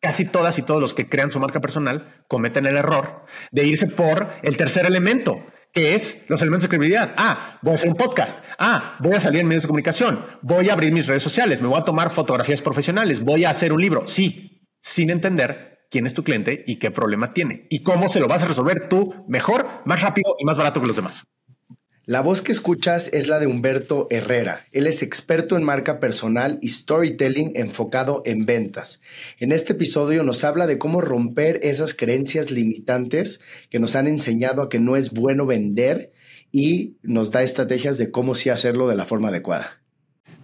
casi todas y todos los que crean su marca personal cometen el error de irse por el tercer elemento, que es los elementos de credibilidad. Ah, voy a hacer un podcast. Ah, voy a salir en medios de comunicación. Voy a abrir mis redes sociales. Me voy a tomar fotografías profesionales. Voy a hacer un libro. Sí, sin entender quién es tu cliente y qué problema tiene y cómo se lo vas a resolver tú mejor, más rápido y más barato que los demás. La voz que escuchas es la de Humberto Herrera. Él es experto en marca personal y storytelling enfocado en ventas. En este episodio nos habla de cómo romper esas creencias limitantes que nos han enseñado a que no es bueno vender y nos da estrategias de cómo sí hacerlo de la forma adecuada.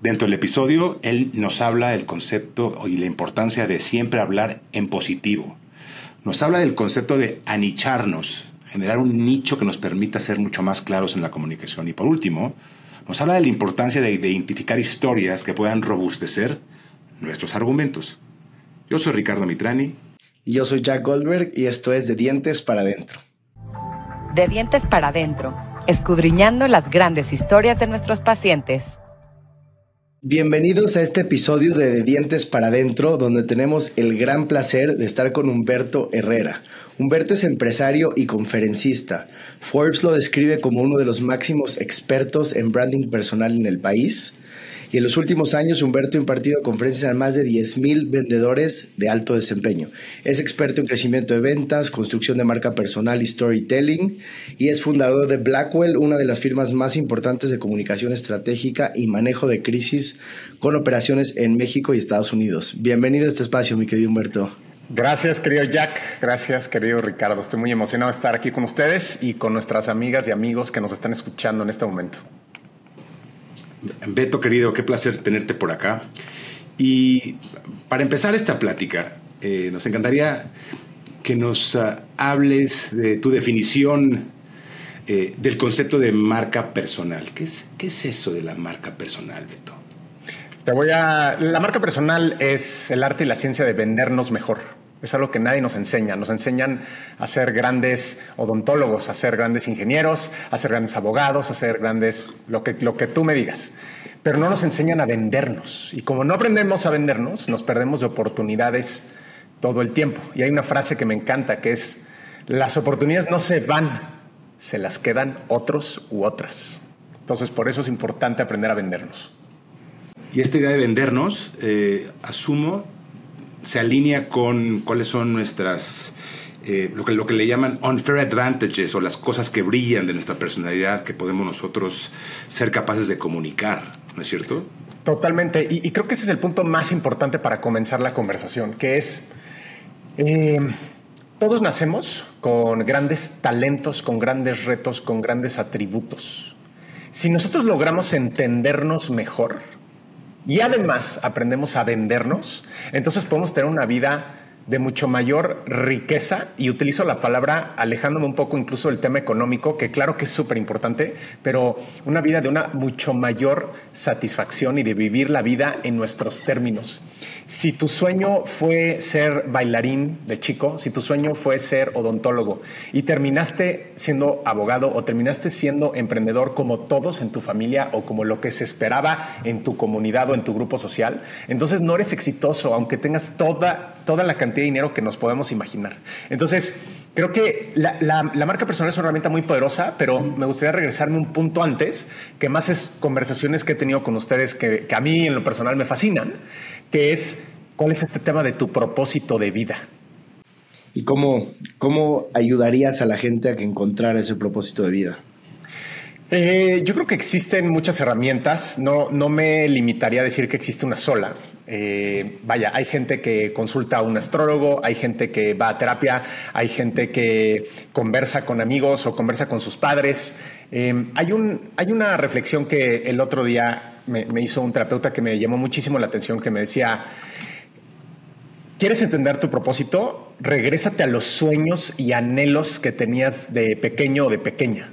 Dentro del episodio, él nos habla del concepto y la importancia de siempre hablar en positivo. Nos habla del concepto de anicharnos, generar un nicho que nos permita ser mucho más claros en la comunicación. Y por último, nos habla de la importancia de identificar historias que puedan robustecer nuestros argumentos. Yo soy Ricardo Mitrani. Y yo soy Jack Goldberg y esto es De Dientes para Adentro. De Dientes para Adentro, escudriñando las grandes historias de nuestros pacientes. Bienvenidos a este episodio de Dientes para Adentro, donde tenemos el gran placer de estar con Humberto Herrera Humberto es empresario y conferencista. Forbes lo describe como uno de los máximos expertos en branding personal en el país. Y en los últimos años, Humberto ha impartido conferencias a más de 10.000 vendedores de alto desempeño. Es experto en crecimiento de ventas, construcción de marca personal y storytelling. Y es fundador de Blackwell, una de las firmas más importantes de comunicación estratégica y manejo de crisis con operaciones en México y Estados Unidos. Bienvenido a este espacio, mi querido Humberto. Gracias, querido Jack. Gracias, querido Ricardo. Estoy muy emocionado de estar aquí con ustedes y con nuestras amigas y amigos que nos están escuchando en este momento. Beto, querido, qué placer tenerte por acá. Y para empezar esta plática, eh, nos encantaría que nos uh, hables de tu definición eh, del concepto de marca personal. ¿Qué es, ¿Qué es eso de la marca personal, Beto? Te voy a. La marca personal es el arte y la ciencia de vendernos mejor. Es algo que nadie nos enseña. Nos enseñan a ser grandes odontólogos, a ser grandes ingenieros, a ser grandes abogados, a ser grandes. lo que, lo que tú me digas. Pero no nos enseñan a vendernos. Y como no aprendemos a vendernos, nos perdemos de oportunidades todo el tiempo. Y hay una frase que me encanta que es: las oportunidades no se van, se las quedan otros u otras. Entonces, por eso es importante aprender a vendernos. Y esta idea de vendernos, eh, asumo, se alinea con cuáles son nuestras, eh, lo, que, lo que le llaman unfair advantages o las cosas que brillan de nuestra personalidad que podemos nosotros ser capaces de comunicar, ¿no es cierto? Totalmente. Y, creo que ese es el punto más importante para comenzar la conversación, que es, eh, todos nacemos con grandes talentos, con grandes retos, con grandes atributos. Si nosotros logramos entendernos mejor, y además aprendemos a vendernos, entonces podemos tener una vida de mucho mayor riqueza y utilizo la palabra alejándome un poco incluso del tema económico, que claro que es súper importante, pero una vida de una mucho mayor satisfacción y de vivir la vida en nuestros términos. Si tu sueño fue ser bailarín de chico, si tu sueño fue ser odontólogo y terminaste siendo abogado o terminaste siendo emprendedor como todos en tu familia o como lo que se esperaba en tu comunidad o en tu grupo social, entonces no eres exitoso, aunque tengas toda, toda la cantidad de dinero que nos podemos imaginar. Entonces, creo que la, marca personal es una herramienta muy poderosa, pero me gustaría regresarme un punto antes, que más es conversaciones que he tenido con ustedes que, que a mí en lo personal me fascinan que es cuál es este tema de tu propósito de vida. ¿Y cómo, cómo ayudarías a la gente a que encontrara ese propósito de vida? Eh, yo creo que existen muchas herramientas, no, no me limitaría a decir que existe una sola. Eh, vaya, hay gente que consulta a un astrólogo, hay gente que va a terapia, hay gente que conversa con amigos o conversa con sus padres. Eh, hay, un, hay una reflexión que el otro día me, hizo un terapeuta que me llamó muchísimo la atención, que me decía, ¿quieres entender tu propósito? Regrésate a los sueños y anhelos que tenías de pequeño o de pequeña.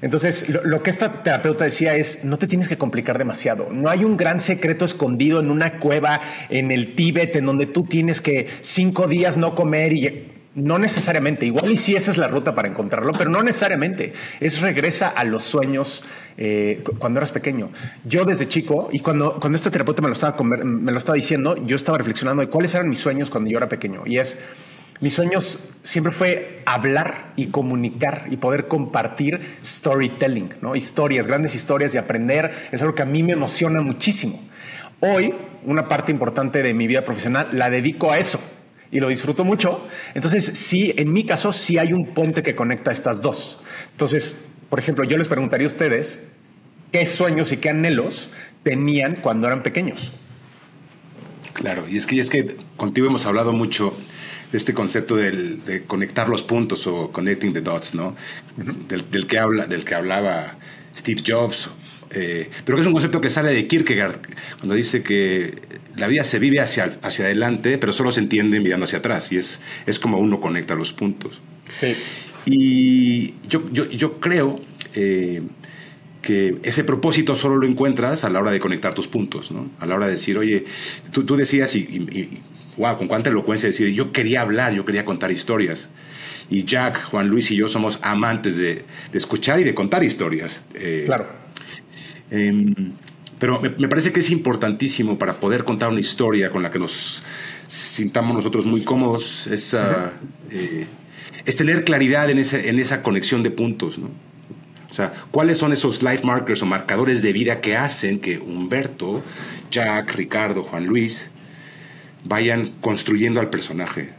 Entonces, lo, que esta terapeuta decía es, no te tienes que complicar demasiado. No hay un gran secreto escondido en una cueva en el Tíbet en donde tú tienes que cinco días no comer y No necesariamente, igual y sí esa es la ruta para encontrarlo, pero no necesariamente. Es regresa a los sueños eh, cuando eras pequeño. Yo desde chico, y cuando, cuando este terapeuta me lo, estaba, me lo estaba diciendo, yo estaba reflexionando de cuáles eran mis sueños cuando yo era pequeño. Y es, mis sueños siempre fue hablar y comunicar y poder compartir storytelling, ¿no? historias, grandes historias y aprender. Es algo que a mí me emociona muchísimo. Hoy, una parte importante de mi vida profesional la dedico a eso y lo disfruto mucho. Entonces, sí, en mi caso, sí hay un puente que conecta estas dos. Entonces, por ejemplo, yo les preguntaría a ustedes qué sueños y qué anhelos tenían cuando eran pequeños. Claro, y es que, es que contigo hemos hablado mucho este concepto de conectar los puntos o connecting the dots, ¿no? del, que habla, del que hablaba Steve Jobs eh, pero que es un concepto que sale de Kierkegaard, cuando dice que la vida se vive hacia, hacia adelante, pero solo se entiende mirando hacia atrás, y es, es como uno conecta los puntos. Sí. Y yo, yo, yo creo eh, que ese propósito solo lo encuentras a la hora de conectar tus puntos, ¿no? A la hora de decir, oye, tú, tú decías, y, wow, con cuánta elocuencia decir, yo quería hablar, yo quería contar historias. Y Jack, Juan Luis y yo somos amantes de, de escuchar y de contar historias. Eh, claro Em, pero me, parece que es importantísimo para poder contar una historia con la que nos sintamos nosotros muy cómodos, es, eh, es tener claridad en, ese, en esa conexión de puntos, ¿no? O sea, ¿cuáles son esos life markers o marcadores de vida que hacen que Humberto, Jack, Ricardo, Juan Luis vayan construyendo al personaje?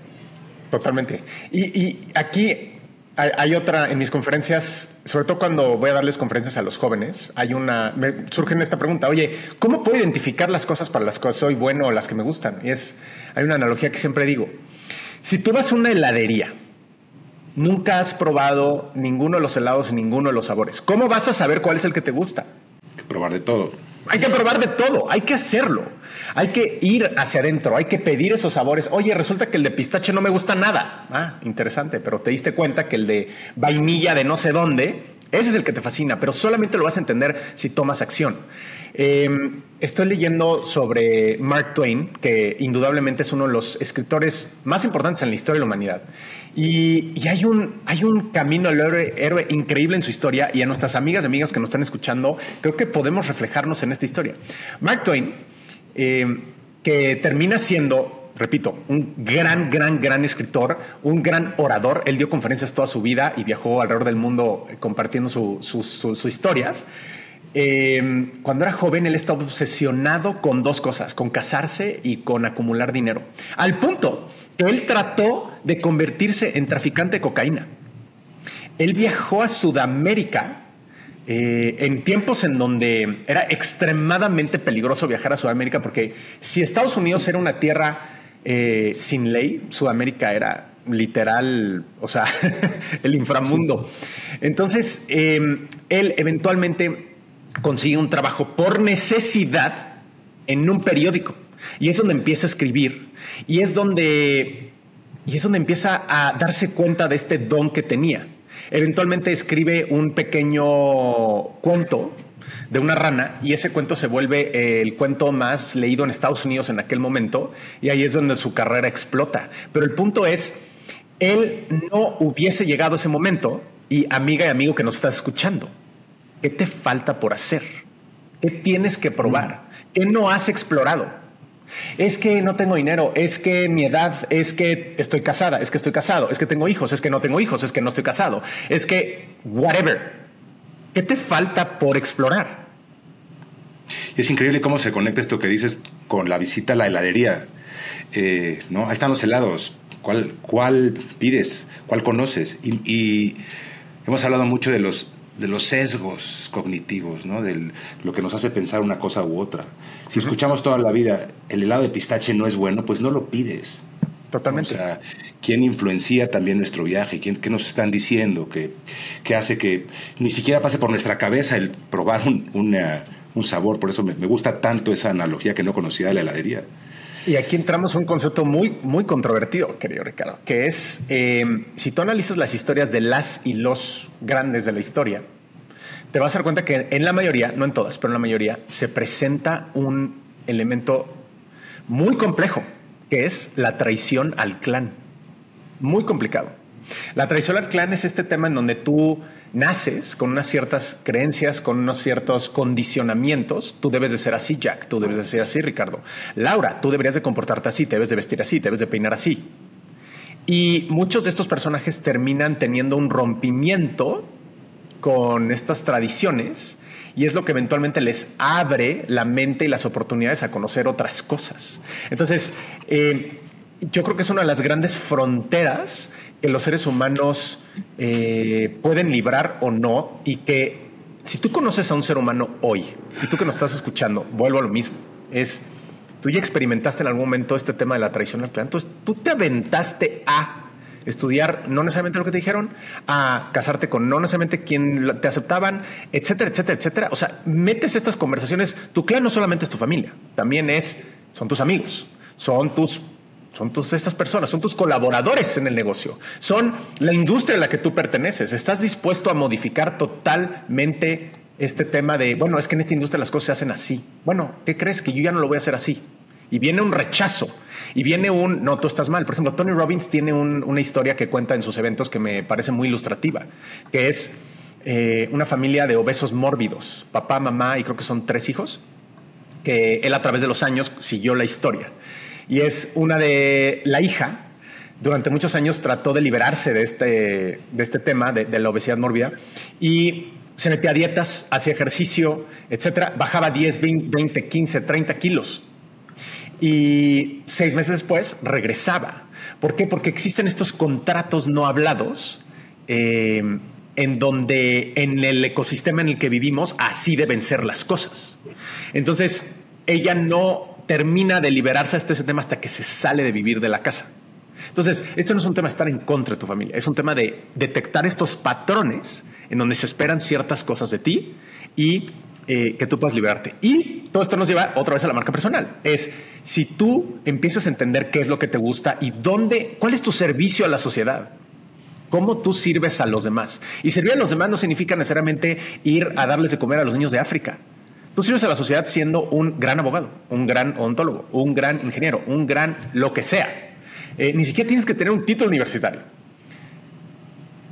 Totalmente. Y, y aquí hay, otra, en mis conferencias, sobre todo cuando voy a darles conferencias a los jóvenes, hay una, me surge esta pregunta, oye, ¿cómo puedo identificar las cosas para las que soy bueno o las que me gustan? Y es, hay una analogía que siempre digo, si tú vas a una heladería, nunca has probado ninguno de los helados y ninguno de los sabores, ¿cómo vas a saber cuál es el que te gusta? probar de todo. Hay que probar de todo, hay que hacerlo. Hay que ir hacia adentro, hay que pedir esos sabores. Oye, resulta que el de pistache no me gusta nada. Ah, interesante, pero te diste cuenta que el de vainilla de no sé dónde, ese es el que te fascina, pero solamente lo vas a entender si tomas acción. Em, estoy leyendo sobre Mark Twain, que indudablemente es uno de los escritores más importantes en la historia de la humanidad. Y, hay, un, hay un camino al héroe, increíble en su historia y a nuestras amigas y amigas que nos están escuchando, creo que podemos reflejarnos en esta historia. Mark Twain, eh, que termina siendo, repito, un gran, gran, gran escritor, un gran orador. Él dio conferencias toda su vida y viajó alrededor del mundo eh, compartiendo sus historias. Eh, cuando era joven, él estaba obsesionado con dos cosas, con casarse y con acumular dinero. Al punto que él trató de convertirse en traficante de cocaína. Él viajó a Sudamérica eh, en tiempos en donde era extremadamente peligroso viajar a Sudamérica, porque si Estados Unidos era una tierra eh, sin ley, Sudamérica era literal, o sea, el inframundo. Entonces, él eventualmente consigue un trabajo por necesidad en un periódico. Y es donde empieza a escribir. Y es donde, y es donde empieza a darse cuenta de este don que tenía. Eventualmente escribe un pequeño cuento de una rana y ese cuento se vuelve el cuento más leído en Estados Unidos en aquel momento y ahí es donde su carrera explota. Pero el punto es, él no hubiese llegado a ese momento y amiga y amigo que nos estás escuchando, ¿Qué te falta por hacer? ¿Qué tienes que probar? ¿Qué no has explorado? Es que no tengo dinero, es que mi edad, es que estoy casada, es que estoy casado, es que tengo hijos, es que no tengo hijos, es que no estoy casado, es que whatever. ¿Qué te falta por explorar? Es increíble cómo se conecta esto que dices con la visita a la heladería. Eh, ¿no? Ahí están los helados. ¿Cuál, ¿Cuál pides? ¿Cuál conoces? y hemos hablado mucho de los de los sesgos cognitivos, ¿no? De lo que nos hace pensar una cosa u otra. Si escuchamos toda la vida, el helado de pistache no es bueno, pues no lo pides. Totalmente. O sea, ¿quién influencia también nuestro viaje? ¿Quién, ¿Qué nos están diciendo? que hace que ni siquiera pase por nuestra cabeza el probar un, un sabor? Por eso me, gusta tanto esa analogía que no conocía de la heladería. Y aquí entramos a un concepto muy, muy controvertido, querido Ricardo, que es, eh, si tú analizas las historias de las y los grandes de la historia, te vas a dar cuenta que en la mayoría, no en todas, pero en la mayoría, se presenta un elemento muy complejo, que es la traición al clan. muy complicado. La tradicional clan es este tema en donde tú naces con unas ciertas creencias, con unos ciertos condicionamientos. Tú debes de ser así, Jack. Tú debes de ser así, Ricardo. Laura, tú deberías de comportarte así, te debes de vestir así, te debes de peinar así. Y muchos de estos personajes terminan teniendo un rompimiento con estas tradiciones y es lo que eventualmente les abre la mente y las oportunidades a conocer otras cosas. Entonces, eh, yo creo que es una de las grandes fronteras que los seres humanos eh, pueden librar o no y que si tú conoces a un ser humano hoy y tú que nos estás escuchando, vuelvo a lo mismo, es, tú ya experimentaste en algún momento este tema de la traición al clan, entonces tú te aventaste a estudiar no necesariamente lo que te dijeron, a casarte con no necesariamente quien te aceptaban, etcétera, etcétera, etcétera. O sea, metes estas conversaciones, tu clan no solamente es tu familia, también es, son tus amigos, son tus son tus, estas personas, son tus colaboradores en el negocio, son la industria a la que tú perteneces. ¿Estás dispuesto a modificar totalmente este tema de, bueno, es que en esta industria las cosas se hacen así? Bueno, ¿qué crees? Que yo ya no lo voy a hacer así. Y viene un rechazo y viene un, no, tú estás mal. Por ejemplo, Tony Robbins tiene una historia que cuenta en sus eventos que me parece muy ilustrativa, que es eh, una familia de obesos mórbidos, papá, mamá y creo que son tres hijos, que él a través de los años siguió la historia. Y es una de la hija, durante muchos años trató de liberarse de este, de este tema, de, de la obesidad mórbida, y se metía a dietas, hacía ejercicio, etcétera, bajaba 10, 20, 15, 30 kilos y seis meses después regresaba. ¿Por qué? Porque existen estos contratos no hablados eh, en donde en el ecosistema en el que vivimos así deben ser las cosas. Entonces, ella no termina de liberarse de este tema hasta que se sale de vivir de la casa. Entonces, esto no es un tema de estar en contra de tu familia, es un tema de detectar estos patrones en donde se esperan ciertas cosas de ti y eh, que tú puedas liberarte. Y todo esto nos lleva otra vez a la marca personal. Es si tú empiezas a entender qué es lo que te gusta y dónde, cuál es tu servicio a la sociedad. ¿Cómo tú sirves a los demás? Y servir a los demás no significa necesariamente ir a darles de comer a los niños de África. Tú sirves a la sociedad siendo un gran abogado, un gran odontólogo, un gran ingeniero, un gran lo que sea. Eh, ni siquiera tienes que tener un título universitario.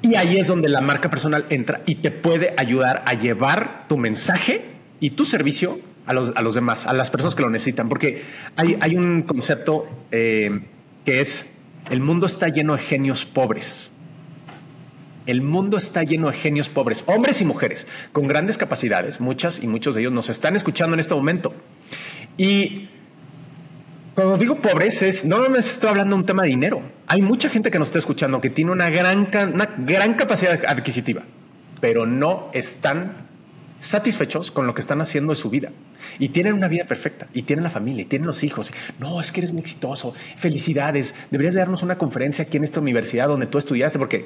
Y ahí es donde la marca personal entra y te puede ayudar a llevar tu mensaje y tu servicio a los, a los demás, a las personas que lo necesitan. Porque hay, hay un concepto eh, que es, el mundo está lleno de genios pobres. El mundo está lleno de genios pobres, hombres y mujeres, con grandes capacidades. Muchas y muchos de ellos nos están escuchando en este momento. Y cuando digo pobres, no me estoy hablando de un tema de dinero. Hay mucha gente que nos está escuchando que tiene una gran, una gran capacidad adquisitiva, pero no están satisfechos con lo que están haciendo de su vida y tienen una vida perfecta y tienen la familia y tienen los hijos. No, es que eres muy exitoso. Felicidades. Deberías darnos una conferencia aquí en esta universidad donde tú estudiaste porque,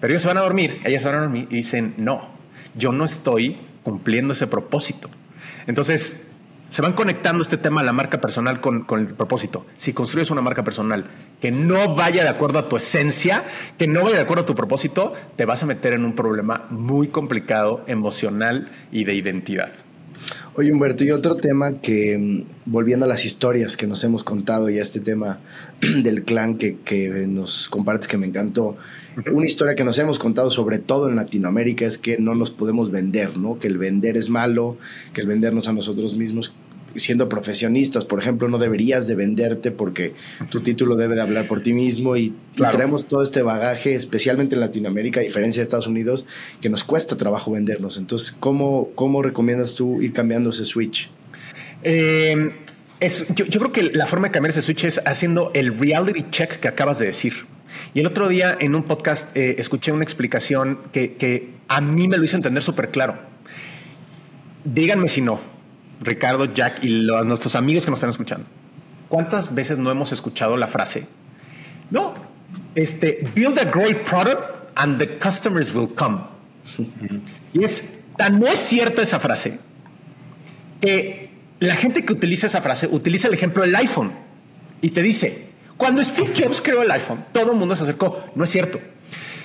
pero ellos se van a dormir, ellas se van a dormir y dicen, no, yo no estoy cumpliendo ese propósito. Entonces, se van conectando este tema a la marca personal con, el propósito. Si construyes una marca personal que no vaya de acuerdo a tu esencia, que no vaya de acuerdo a tu propósito, te vas a meter en un problema muy complicado emocional y de identidad. Oye Humberto, y otro tema que, mm, volviendo a las historias que nos hemos contado y a este tema del clan que, que nos compartes que me encantó, una historia que nos hemos contado sobre todo en Latinoamérica es que no nos podemos vender, ¿no? Que el vender es malo, que el vendernos a nosotros mismos siendo profesionistas, por ejemplo, no deberías de venderte porque tu título debe de hablar por ti mismo y, tenemos todo este bagaje, especialmente en Latinoamérica, a diferencia de Estados Unidos, que nos cuesta trabajo vendernos. Entonces, ¿cómo, cómo recomiendas tú ir cambiando ese switch? Eh, es, yo, creo que la forma de cambiar ese switch es haciendo el reality check que acabas de decir. Y el otro día en un podcast eh, escuché una explicación que, que a mí me lo hizo entender súper claro. Díganme si no Ricardo, Jack y nuestros amigos que nos están escuchando. ¿Cuántas veces no hemos escuchado la frase? No, este, build a great product and the customers will come. y es tan no es cierta esa frase que la gente que utiliza esa frase utiliza el ejemplo del iPhone y te dice, cuando Steve Jobs creó el iPhone, todo el mundo se acercó. No es cierto.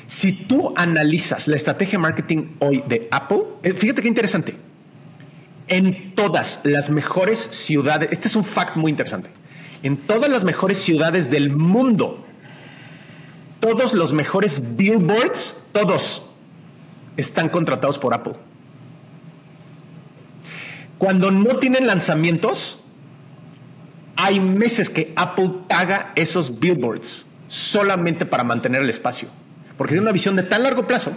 Si tú analizas la estrategia de marketing hoy de Apple, eh, fíjate qué interesante en todas las mejores ciudades, este es un fact muy interesante, en todas las mejores ciudades del mundo, todos los mejores billboards, todos, están contratados por Apple. Cuando no tienen lanzamientos, hay meses que Apple paga esos billboards solamente para mantener el espacio, porque tiene una visión de tan largo plazo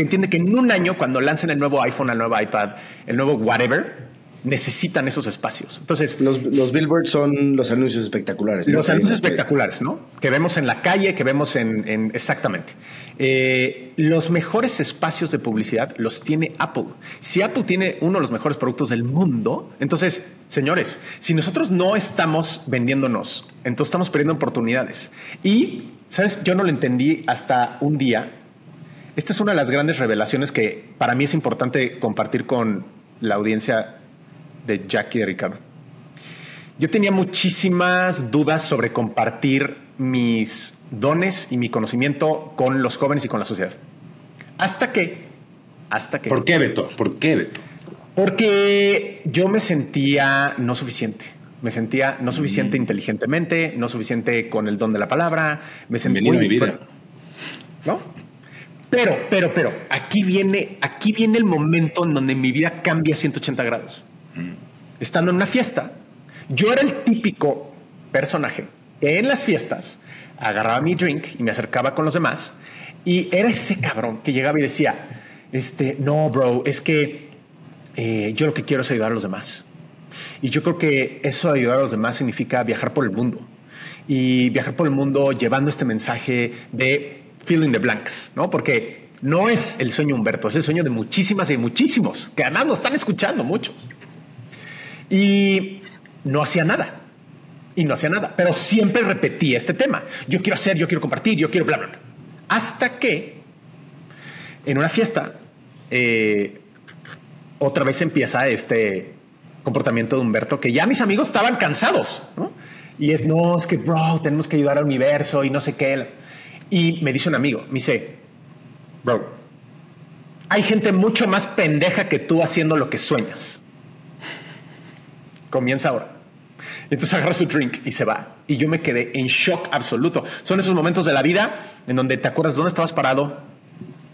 entiende que en un año, cuando lancen el nuevo iPhone, el nuevo iPad, el nuevo whatever, necesitan esos espacios. Entonces, los, billboards son los anuncios espectaculares. Los anuncios espectaculares, ¿no? Que vemos en la calle, que vemos en, exactamente. Eh, los mejores espacios de publicidad los tiene Apple. Si Apple tiene uno de los mejores productos del mundo, entonces, señores, si nosotros no estamos vendiéndonos, entonces estamos perdiendo oportunidades. Y, ¿sabes? Yo no lo entendí hasta un día. Esta es una de las grandes revelaciones que para mí es importante compartir con la audiencia de Jackie y de Ricardo. Yo tenía muchísimas dudas sobre compartir mis dones y mi conocimiento con los jóvenes y con la sociedad. Hasta que, hasta que... ¿Por qué, Beto? ¿Por qué, Beto? Porque yo me sentía no suficiente. Me sentía no suficiente mm. inteligentemente, no suficiente con el don de la palabra. Me sentía muy, mi vida. ¿No? Pero, pero, pero, aquí viene, aquí viene el momento en donde mi vida cambia 180 grados. Estando en una fiesta, yo era el típico personaje que en las fiestas agarraba mi drink y me acercaba con los demás y era ese cabrón que llegaba y decía, este, no, bro, es que eh, yo lo que quiero es ayudar a los demás. Y yo creo que eso de ayudar a los demás significa viajar por el mundo. Y viajar por el mundo llevando este mensaje de feeling the blanks, ¿no? Porque no es el sueño Humberto, es el sueño de muchísimas y muchísimos que además nos están escuchando muchos. Y no hacía nada. Y no hacía nada. Pero siempre repetía este tema. Yo quiero hacer, yo quiero compartir, yo quiero bla, bla, bla. Hasta que en una fiesta, eh, otra vez empieza este comportamiento de Humberto que ya mis amigos estaban cansados. Y es, no, es que, bro, tenemos que ayudar al universo y no sé qué. Y me dice un amigo, me dice, bro, hay gente mucho más pendeja que tú haciendo lo que sueñas comienza ahora. Entonces agarra su drink y se va. Y yo me quedé en shock absoluto. Son esos momentos de la vida en donde te acuerdas dónde estabas parado,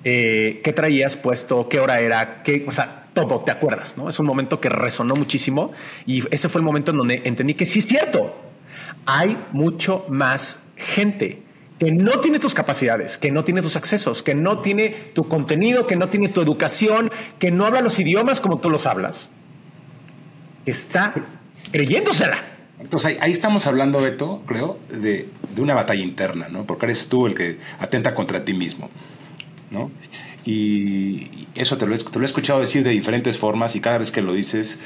eh, qué traías puesto, qué hora era, qué, o sea, todo te acuerdas, ¿no? Es un momento que resonó muchísimo y ese fue el momento en donde entendí que sí es cierto. Hay mucho más gente que no tiene tus capacidades, que no tiene tus accesos, que no tiene tu contenido, que no tiene tu educación, que no habla los idiomas como tú los hablas está creyéndosela. Entonces ahí, estamos hablando, Beto, creo, de, una batalla interna, ¿no? Porque eres tú el que atenta contra ti mismo, ¿no? Y eso te lo, he, escuchado decir de diferentes formas y cada vez que lo dices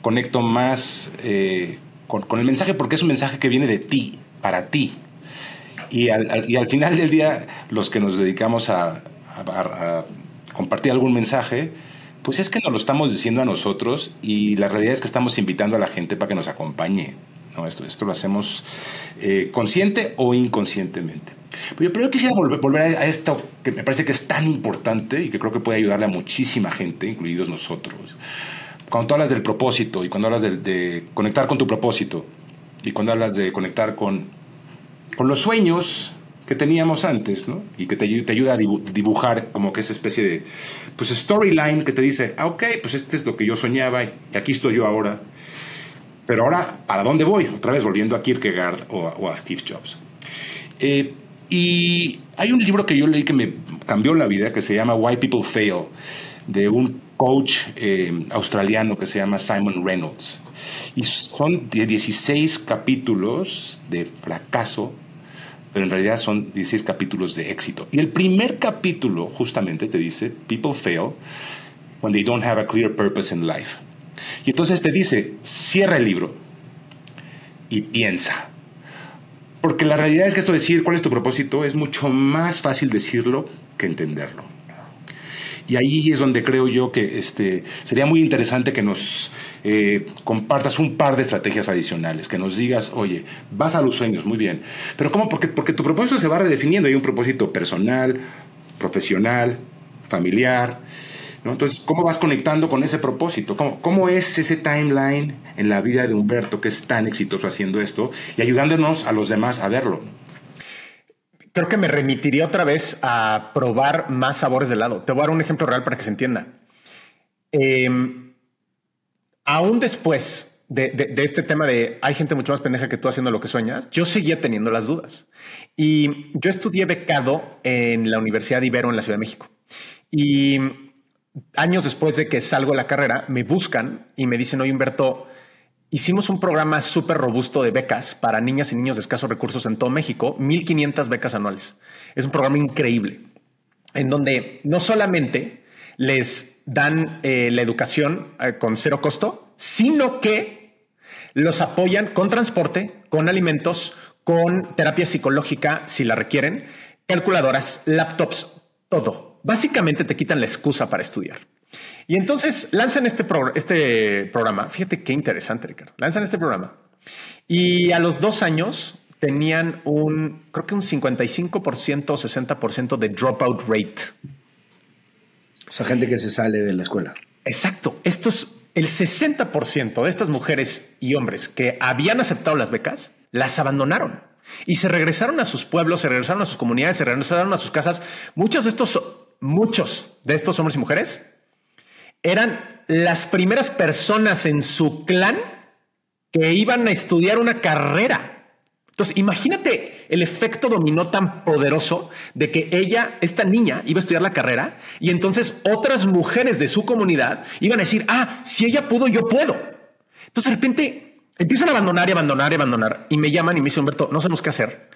conecto más eh, con, el mensaje porque es un mensaje que viene de ti, para ti. Y al, final del día, los que nos dedicamos a compartir algún mensaje, pues es que nos lo estamos diciendo a nosotros y la realidad es que estamos invitando a la gente para que nos acompañe. ¿no? Esto, esto lo hacemos eh, consciente o inconscientemente. Pero yo, quisiera volver, a, esto que me parece que es tan importante y que creo que puede ayudarle a muchísima gente, incluidos nosotros. Cuando tú hablas del propósito y cuando hablas de, de conectar con tu propósito y cuando hablas de conectar con, con los sueños, que teníamos antes, ¿no? Y que te, te, ayuda a dibujar como que esa especie de, pues, storyline que te dice, ah, ok, pues este es lo que yo soñaba y aquí estoy yo ahora. Pero ahora, ¿para dónde voy? Otra vez volviendo a Kierkegaard o, a Steve Jobs. Eh, y hay un libro que yo leí que me cambió la vida, que se llama Why People Fail, de un coach eh, australiano que se llama Simon Reynolds. Y son 16 capítulos de fracaso pero en realidad son 16 capítulos de éxito. Y el primer capítulo justamente te dice, people fail when they don't have a clear purpose in life. Y entonces te dice, cierra el libro y piensa. Porque la realidad es que esto de decir cuál es tu propósito es mucho más fácil decirlo que entenderlo. Y ahí es donde creo yo que este, sería muy interesante que nos eh, compartas un par de estrategias adicionales, que nos digas, oye, vas a los sueños, muy bien, pero ¿cómo? Porque, porque tu propósito se va redefiniendo, hay un propósito personal, profesional, familiar, ¿no? Entonces, ¿cómo vas conectando con ese propósito? ¿Cómo, ¿Cómo es ese timeline en la vida de Humberto que es tan exitoso haciendo esto y ayudándonos a los demás a verlo? Creo que me remitiría otra vez a probar más sabores de helado. Te voy a dar un ejemplo real para que se entienda. Em, aún después de, este tema de hay gente mucho más pendeja que tú haciendo lo que sueñas, yo seguía teniendo las dudas. Y yo estudié becado en la Universidad de Ibero en la Ciudad de México. Y años después de que salgo de la carrera, me buscan y me dicen, oye Humberto, hicimos un programa súper robusto de becas para niñas y niños de escasos recursos en todo México, 1.500 becas anuales. Es un programa increíble, en donde no solamente les dan eh, la educación eh, con cero costo, sino que los apoyan con transporte, con alimentos, con terapia psicológica si la requieren, calculadoras, laptops, todo. Básicamente te quitan la excusa para estudiar. Y entonces lanzan este, este programa. Fíjate qué interesante, Ricardo. Lanzan este programa. Y a los dos años tenían un, creo que un 55% o 60% de dropout rate. O sea, gente que se sale de la escuela. Exacto. Estos, el 60% de estas mujeres y hombres que habían aceptado las becas, las abandonaron y se regresaron a sus pueblos, se regresaron a sus comunidades, se regresaron a sus casas. Muchos de estos, muchos de estos hombres y mujeres eran las primeras personas en su clan que iban a estudiar una carrera. Entonces, imagínate el efecto dominó tan poderoso de que ella, esta niña, iba a estudiar la carrera y entonces otras mujeres de su comunidad iban a decir, ah, si ella pudo, yo puedo. Entonces, de repente empiezan a abandonar y abandonar y abandonar y me llaman y me dicen, Humberto, no sabemos qué hacer.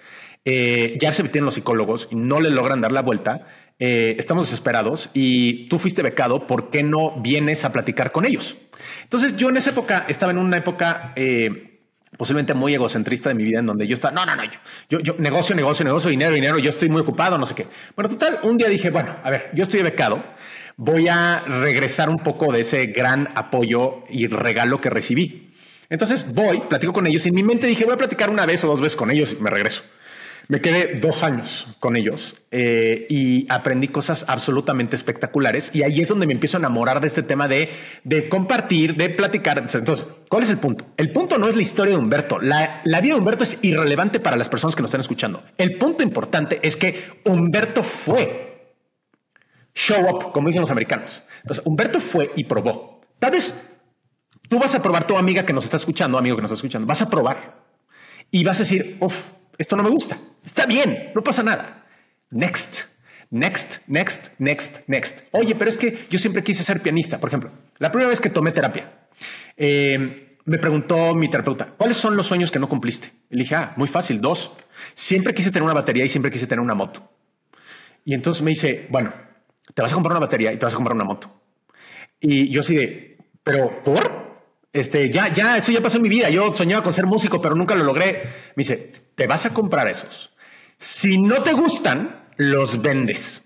Eh, ya se metieron los psicólogos y no le logran dar la vuelta. Eh, estamos desesperados y tú fuiste becado, ¿por qué no vienes a platicar con ellos? Entonces yo en esa época estaba en una época... Eh, posiblemente muy egocentrista de mi vida en donde yo estaba, no, no, no, yo, yo, negocio, negocio, negocio, dinero, dinero, yo estoy muy ocupado, no sé qué. Bueno, total, un día dije, bueno, a ver, yo estoy becado, voy a regresar un poco de ese gran apoyo y regalo que recibí. Entonces voy, platico con ellos y en mi mente dije, voy a platicar una vez o dos veces con ellos y me regreso. Me quedé dos años con ellos eh, y aprendí cosas absolutamente espectaculares. Y ahí es donde me empiezo a enamorar de este tema de, de compartir, de platicar. Entonces, ¿cuál es el punto? El punto no es la historia de Humberto. La, la vida de Humberto es irrelevante para las personas que nos están escuchando. El punto importante es que Humberto fue show up, como dicen los americanos. Humberto fue y probó. Tal vez tú vas a probar, tu amiga que nos está escuchando, amigo que nos está escuchando, vas a probar y vas a decir, uff, esto no me gusta. Está bien, no pasa nada. Next, next, next, next, next. Oye, pero es que yo siempre quise ser pianista. Por ejemplo, la primera vez que tomé terapia, eh, me preguntó mi terapeuta, ¿cuáles son los sueños que no cumpliste? Y le dije, ah, muy fácil, dos. Siempre quise tener una batería y siempre quise tener una moto. Y entonces me dice, bueno, te vas a comprar una batería y te vas a comprar una moto. Y yo así de, pero ¿por? Este, ya, ya, eso ya pasó en mi vida. Yo soñaba con ser músico, pero nunca lo logré. Me dice, te vas a comprar esos. Si no te gustan, los vendes.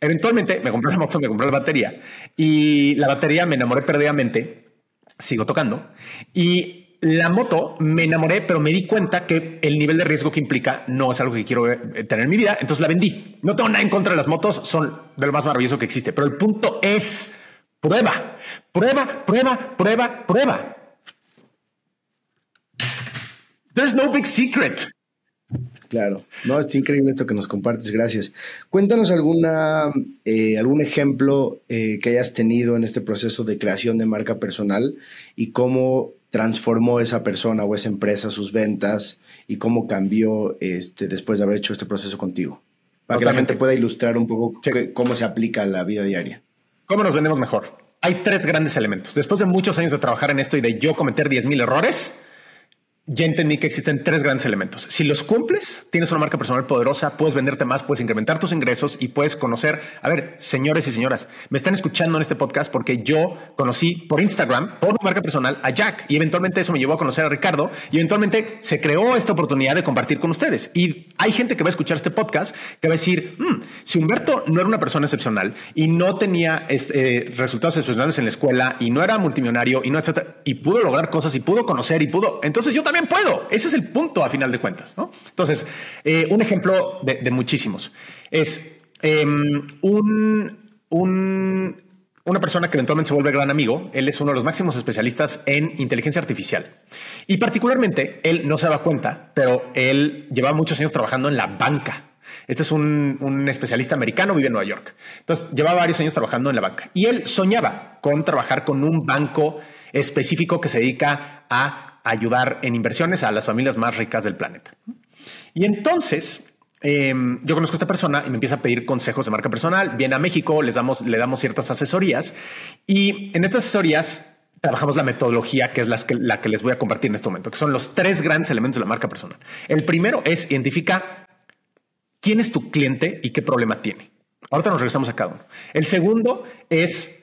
Eventualmente me compré la moto, me compré la batería y la batería me enamoré perdidamente. Sigo tocando y la moto me enamoré, pero me di cuenta que el nivel de riesgo que implica no es algo que quiero eh, tener en mi vida. Entonces la vendí. No tengo nada en contra de las motos, son de lo más maravilloso que existe. Pero el punto es Prueba, prueba, prueba, prueba, prueba. There's no big secret. Claro, no, es increíble esto que nos compartes, gracias. Cuéntanos alguna, eh, algún ejemplo eh, que hayas tenido en este proceso de creación de marca personal y cómo transformó esa persona o esa empresa sus ventas y cómo cambió este, después de haber hecho este proceso contigo. Para que la gente pueda ilustrar un poco cómo se aplica a la vida diaria. ¿Cómo nos vendemos mejor? Hay tres grandes elementos. Después de muchos años de trabajar en esto y de yo cometer 10.000 errores, ya entendí que existen tres grandes elementos. Si los cumples, tienes una marca personal poderosa, puedes venderte más, puedes incrementar tus ingresos y puedes conocer, a ver, señores y señoras, me están escuchando en este podcast porque yo conocí por Instagram, por mi marca personal, a Jack y eventualmente eso me llevó a conocer a Ricardo y eventualmente se creó esta oportunidad de compartir con ustedes. Y hay gente que va a escuchar este podcast que va a decir, hmm, si Humberto no era una persona excepcional y no tenía este, resultados excepcionales en la escuela y no era multimillonario y no, etcétera, y pudo lograr cosas y pudo conocer y pudo, entonces yo también puedo. Ese es el punto a final de cuentas. ¿no? Entonces, eh, un ejemplo de, muchísimos es em, un, una persona que eventualmente se vuelve gran amigo. Él es uno de los máximos especialistas en inteligencia artificial. Y particularmente, él no se da cuenta, pero él lleva muchos años trabajando en la banca. Este es un, un, especialista americano, vive en Nueva York. Entonces, llevaba varios años trabajando en la banca y él soñaba con trabajar con un banco específico que se dedica a ayudar en inversiones a las familias más ricas del planeta. Y entonces, em, yo conozco a esta persona y me empieza a pedir consejos de marca personal. Viene a México, les damos, le damos ciertas asesorías y en estas asesorías trabajamos la metodología que es que, la que les voy a compartir en este momento, que son los tres grandes elementos de la marca personal. El primero es identifica quién es tu cliente y qué problema tiene. Ahorita nos regresamos a cada uno. El segundo es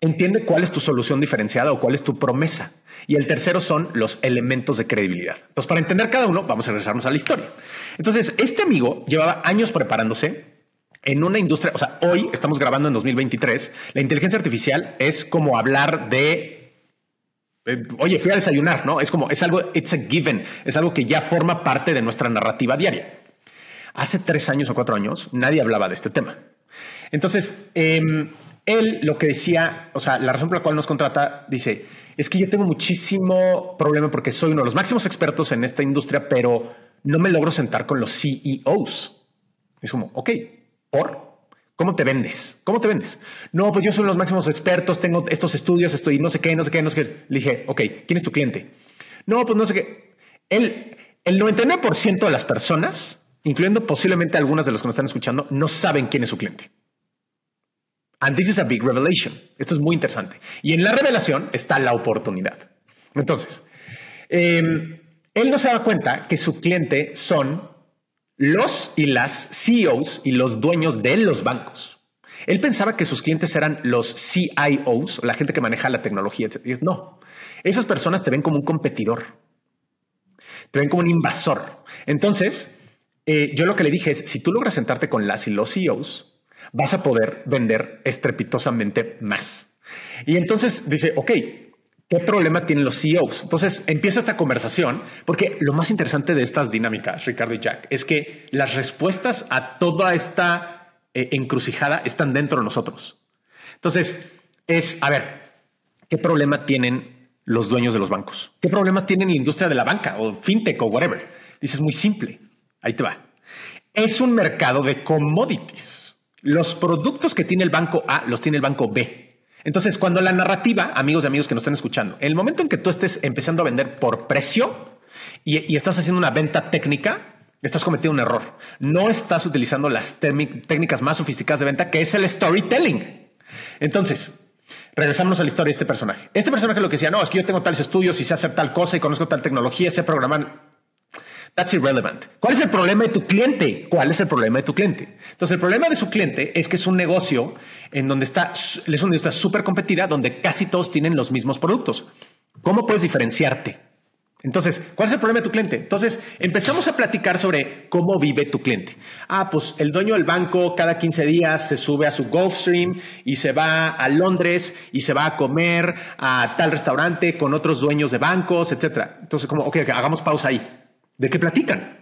entiende cuál es tu solución diferenciada o cuál es tu promesa. Y el tercero son los elementos de credibilidad. Entonces, para entender cada uno, vamos a regresarnos a la historia. Entonces, este amigo llevaba años preparándose en una industria, o sea, hoy estamos grabando en 2023, la inteligencia artificial es como hablar de eh, oye, fui a desayunar, ¿no? Es como, es algo, it's a given, es algo que ya forma parte de nuestra narrativa diaria. Hace tres años o cuatro años nadie hablaba de este tema. Entonces, em, él lo que decía, o sea, la razón por la cual nos contrata, dice, es que yo tengo muchísimo problema porque soy uno de los máximos expertos en esta industria, pero no me logro sentar con los CEOs. Es como, ok, ¿por? ¿Cómo te vendes? ¿Cómo te vendes? No, pues yo soy los máximos expertos, tengo estos estudios, estoy no sé qué, no sé qué, no sé qué. Le dije, ok, ¿quién es tu cliente? No, pues no sé qué. El, el 99% de las personas incluyendo posiblemente algunas de los que nos están escuchando, no saben quién es su cliente. And this is a big revelation. Esto es muy interesante. Y en la revelación está la oportunidad. Entonces, em, él no se da cuenta que su cliente son los y las CEOs y los dueños de los bancos. Él pensaba que sus clientes eran los CIOs, la gente que maneja la tecnología. Y es, no, esas personas te ven como un competidor, te ven como un invasor. Entonces, eh, yo lo que le dije es, si tú logras sentarte con las y los CEOs, vas a poder vender estrepitosamente más. Y entonces dice, ok, ¿qué problema tienen los CEOs? Entonces empieza esta conversación, porque lo más interesante de estas dinámicas, Ricardo y Jack, es que las respuestas a toda esta eh, encrucijada están dentro de nosotros. Entonces, es, a ver, ¿qué problema tienen los dueños de los bancos? ¿Qué problema tienen la industria de la banca o fintech o whatever? Dices, muy simple Ahí te va. Es un mercado de commodities. Los productos que tiene el banco A los tiene el banco B. Entonces, cuando la narrativa, amigos y amigos que nos están escuchando, el momento en que tú estés empezando a vender por precio y, estás haciendo una venta técnica, estás cometiendo un error. No estás utilizando las técnicas más sofisticadas de venta, que es el storytelling. Entonces, regresamos a la historia de este personaje. Este personaje lo que decía, no, es que yo tengo tales estudios y sé hacer tal cosa y conozco tal tecnología, sé programar. That's irrelevant. ¿Cuál es el problema de tu cliente? ¿Cuál es el problema de tu cliente? Entonces, el problema de su cliente es que es un negocio en donde está, es una industria súper competida, donde casi todos tienen los mismos productos. ¿Cómo puedes diferenciarte? Entonces, ¿cuál es el problema de tu cliente? Entonces, empezamos a platicar sobre cómo vive tu cliente. Ah, pues el dueño del banco cada 15 días se sube a su Gulfstream y se va a Londres y se va a comer a tal restaurante con otros dueños de bancos, etcétera. Entonces, como, ok, hagamos pausa ahí. ¿De qué platican?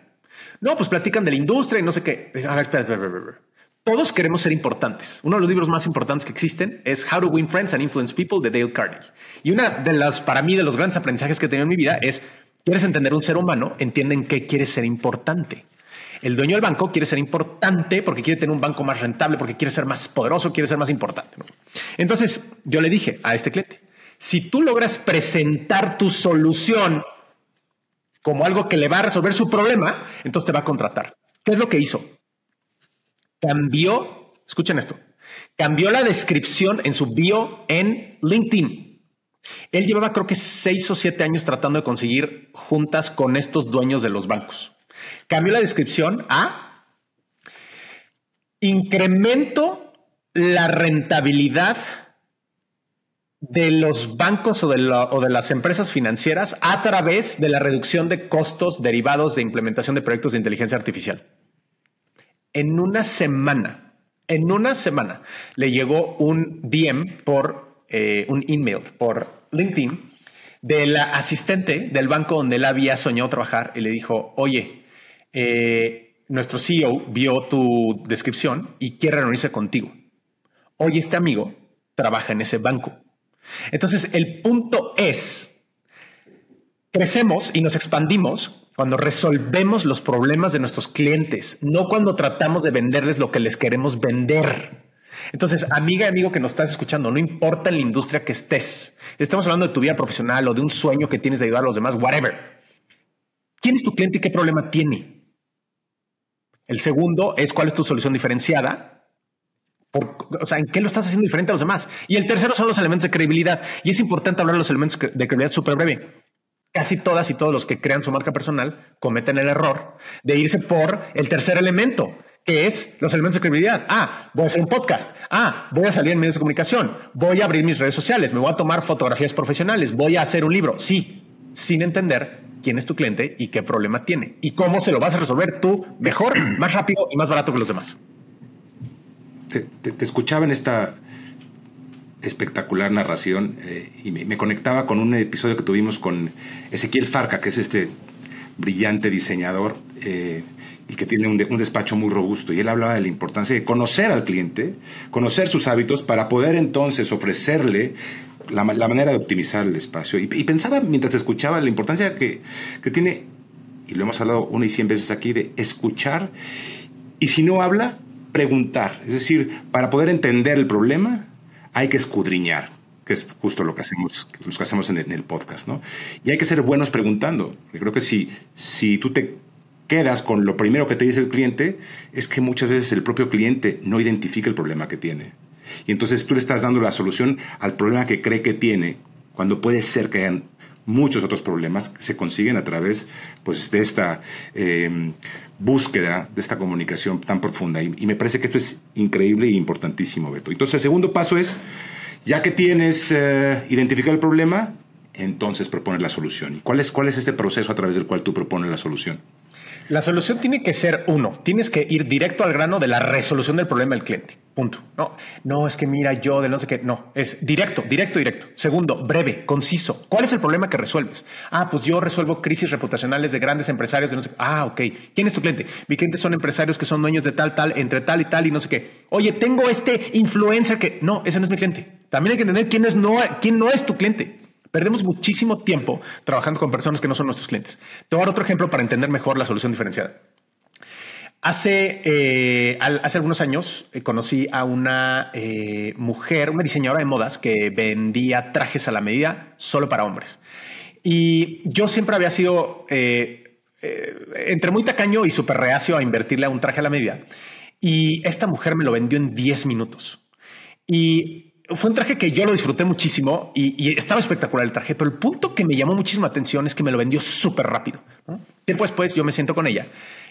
No, pues platican de la industria y no sé qué. A ver, espera, espera, espera. Todos queremos ser importantes. Uno de los libros más importantes que existen es How to Win Friends and Influence People de Dale Carnegie. Y una de las, para mí, de los grandes aprendizajes que he tenido en mi vida es, quieres entender un ser humano, entienden que quiere ser importante. El dueño del banco quiere ser importante porque quiere tener un banco más rentable, porque quiere ser más poderoso, quiere ser más importante. Entonces, yo le dije a este cliente, si tú logras presentar tu solución como algo que le va a resolver su problema, entonces te va a contratar. ¿Qué es lo que hizo? Cambió, escuchen esto, cambió la descripción en su bio en LinkedIn. Él llevaba creo que seis o siete años tratando de conseguir juntas con estos dueños de los bancos. Cambió la descripción a incremento la rentabilidad de los bancos o de, las empresas financieras a través de la reducción de costos derivados de implementación de proyectos de inteligencia artificial. En una semana, en una semana, le llegó un DM por eh, un email por LinkedIn de la asistente del banco donde él había soñado trabajar y le dijo, oye, eh, nuestro CEO vio tu descripción y quiere reunirse contigo. Hoy este amigo trabaja en ese banco entonces, el punto es, crecemos y nos expandimos cuando resolvemos los problemas de nuestros clientes, no cuando tratamos de venderles lo que les queremos vender. Entonces, amiga y amigo que nos estás escuchando, no importa en la industria que estés, estamos hablando de tu vida profesional o de un sueño que tienes de ayudar a los demás, whatever. ¿Quién es tu cliente y qué problema tiene? El segundo es cuál es tu solución diferenciada. O sea, ¿en qué lo estás haciendo diferente a los demás? Y el tercero son los elementos de credibilidad. Y es importante hablar de los elementos de credibilidad súper breve casi todas y todos los que crean su marca personal cometen el error de irse por el tercer elemento, que es los elementos de credibilidad. Ah, voy a hacer un podcast. Ah, voy a salir en medios de comunicación. Voy a abrir mis redes sociales. Me voy a tomar fotografías profesionales. Voy a hacer un libro. Sí, sin entender quién es tu cliente y qué problema tiene y cómo se lo vas a resolver tú mejor, más rápido y más barato que los demás. Te escuchaba en esta espectacular narración eh, y me, conectaba con un episodio que tuvimos con Ezequiel Farca, que es este brillante diseñador eh, y que tiene un, despacho muy robusto. Y él hablaba de la importancia de conocer al cliente, conocer sus hábitos para poder entonces ofrecerle la, manera de optimizar el espacio. Y, pensaba mientras escuchaba la importancia que, que tiene, y lo hemos hablado una y cien veces aquí, de escuchar y si no habla, preguntar. Es decir, para poder entender el problema, hay que escudriñar, que es justo lo que hacemos, lo que hacemos en el, podcast, ¿no? Y hay que ser buenos preguntando. Yo creo que si, si tú te quedas con lo primero que te dice el cliente, es que muchas veces el propio cliente no identifica el problema que tiene. Y entonces tú le estás dando la solución al problema que cree que tiene, cuando puede ser que hayan muchos otros problemas se consiguen a través pues, de esta eh, búsqueda de esta comunicación tan profunda. Y, me parece que esto es increíble e importantísimo, Beto. Entonces, el segundo paso es, ya que tienes eh, identificado el problema, entonces proponer la solución. ¿Y cuál es, cuál es este proceso a través del cual tú propones la solución? La solución tiene que ser uno, tienes que ir directo al grano de la resolución del problema del cliente. Punto. No, no es que mira yo de no sé qué. No, es directo, directo, directo. Segundo, breve, conciso. ¿Cuál es el problema que resuelves? Ah, pues yo resuelvo crisis reputacionales de grandes empresarios de no sé qué. Ah, ok. ¿Quién es tu cliente? Mi cliente son empresarios que son dueños de tal, tal, entre tal y tal y no sé qué. Oye, tengo este influencer que no, ese no es mi cliente. También hay que entender quién es no, quién no es tu cliente. Perdemos muchísimo tiempo trabajando con personas que no son nuestros clientes. Te voy a dar otro ejemplo para entender mejor la solución diferenciada. Hace, eh, hace algunos años eh, conocí a una eh, mujer, una diseñadora de modas que vendía trajes a la medida solo para hombres. Y yo siempre había sido entre muy tacaño y súper reacio a invertirle a un traje a la medida. Y esta mujer me lo vendió en 10 minutos. Y fue un traje que yo lo disfruté muchísimo y, estaba espectacular el traje, pero el punto que me llamó muchísima atención es que me lo vendió súper rápido. Tiempo después yo me siento con ella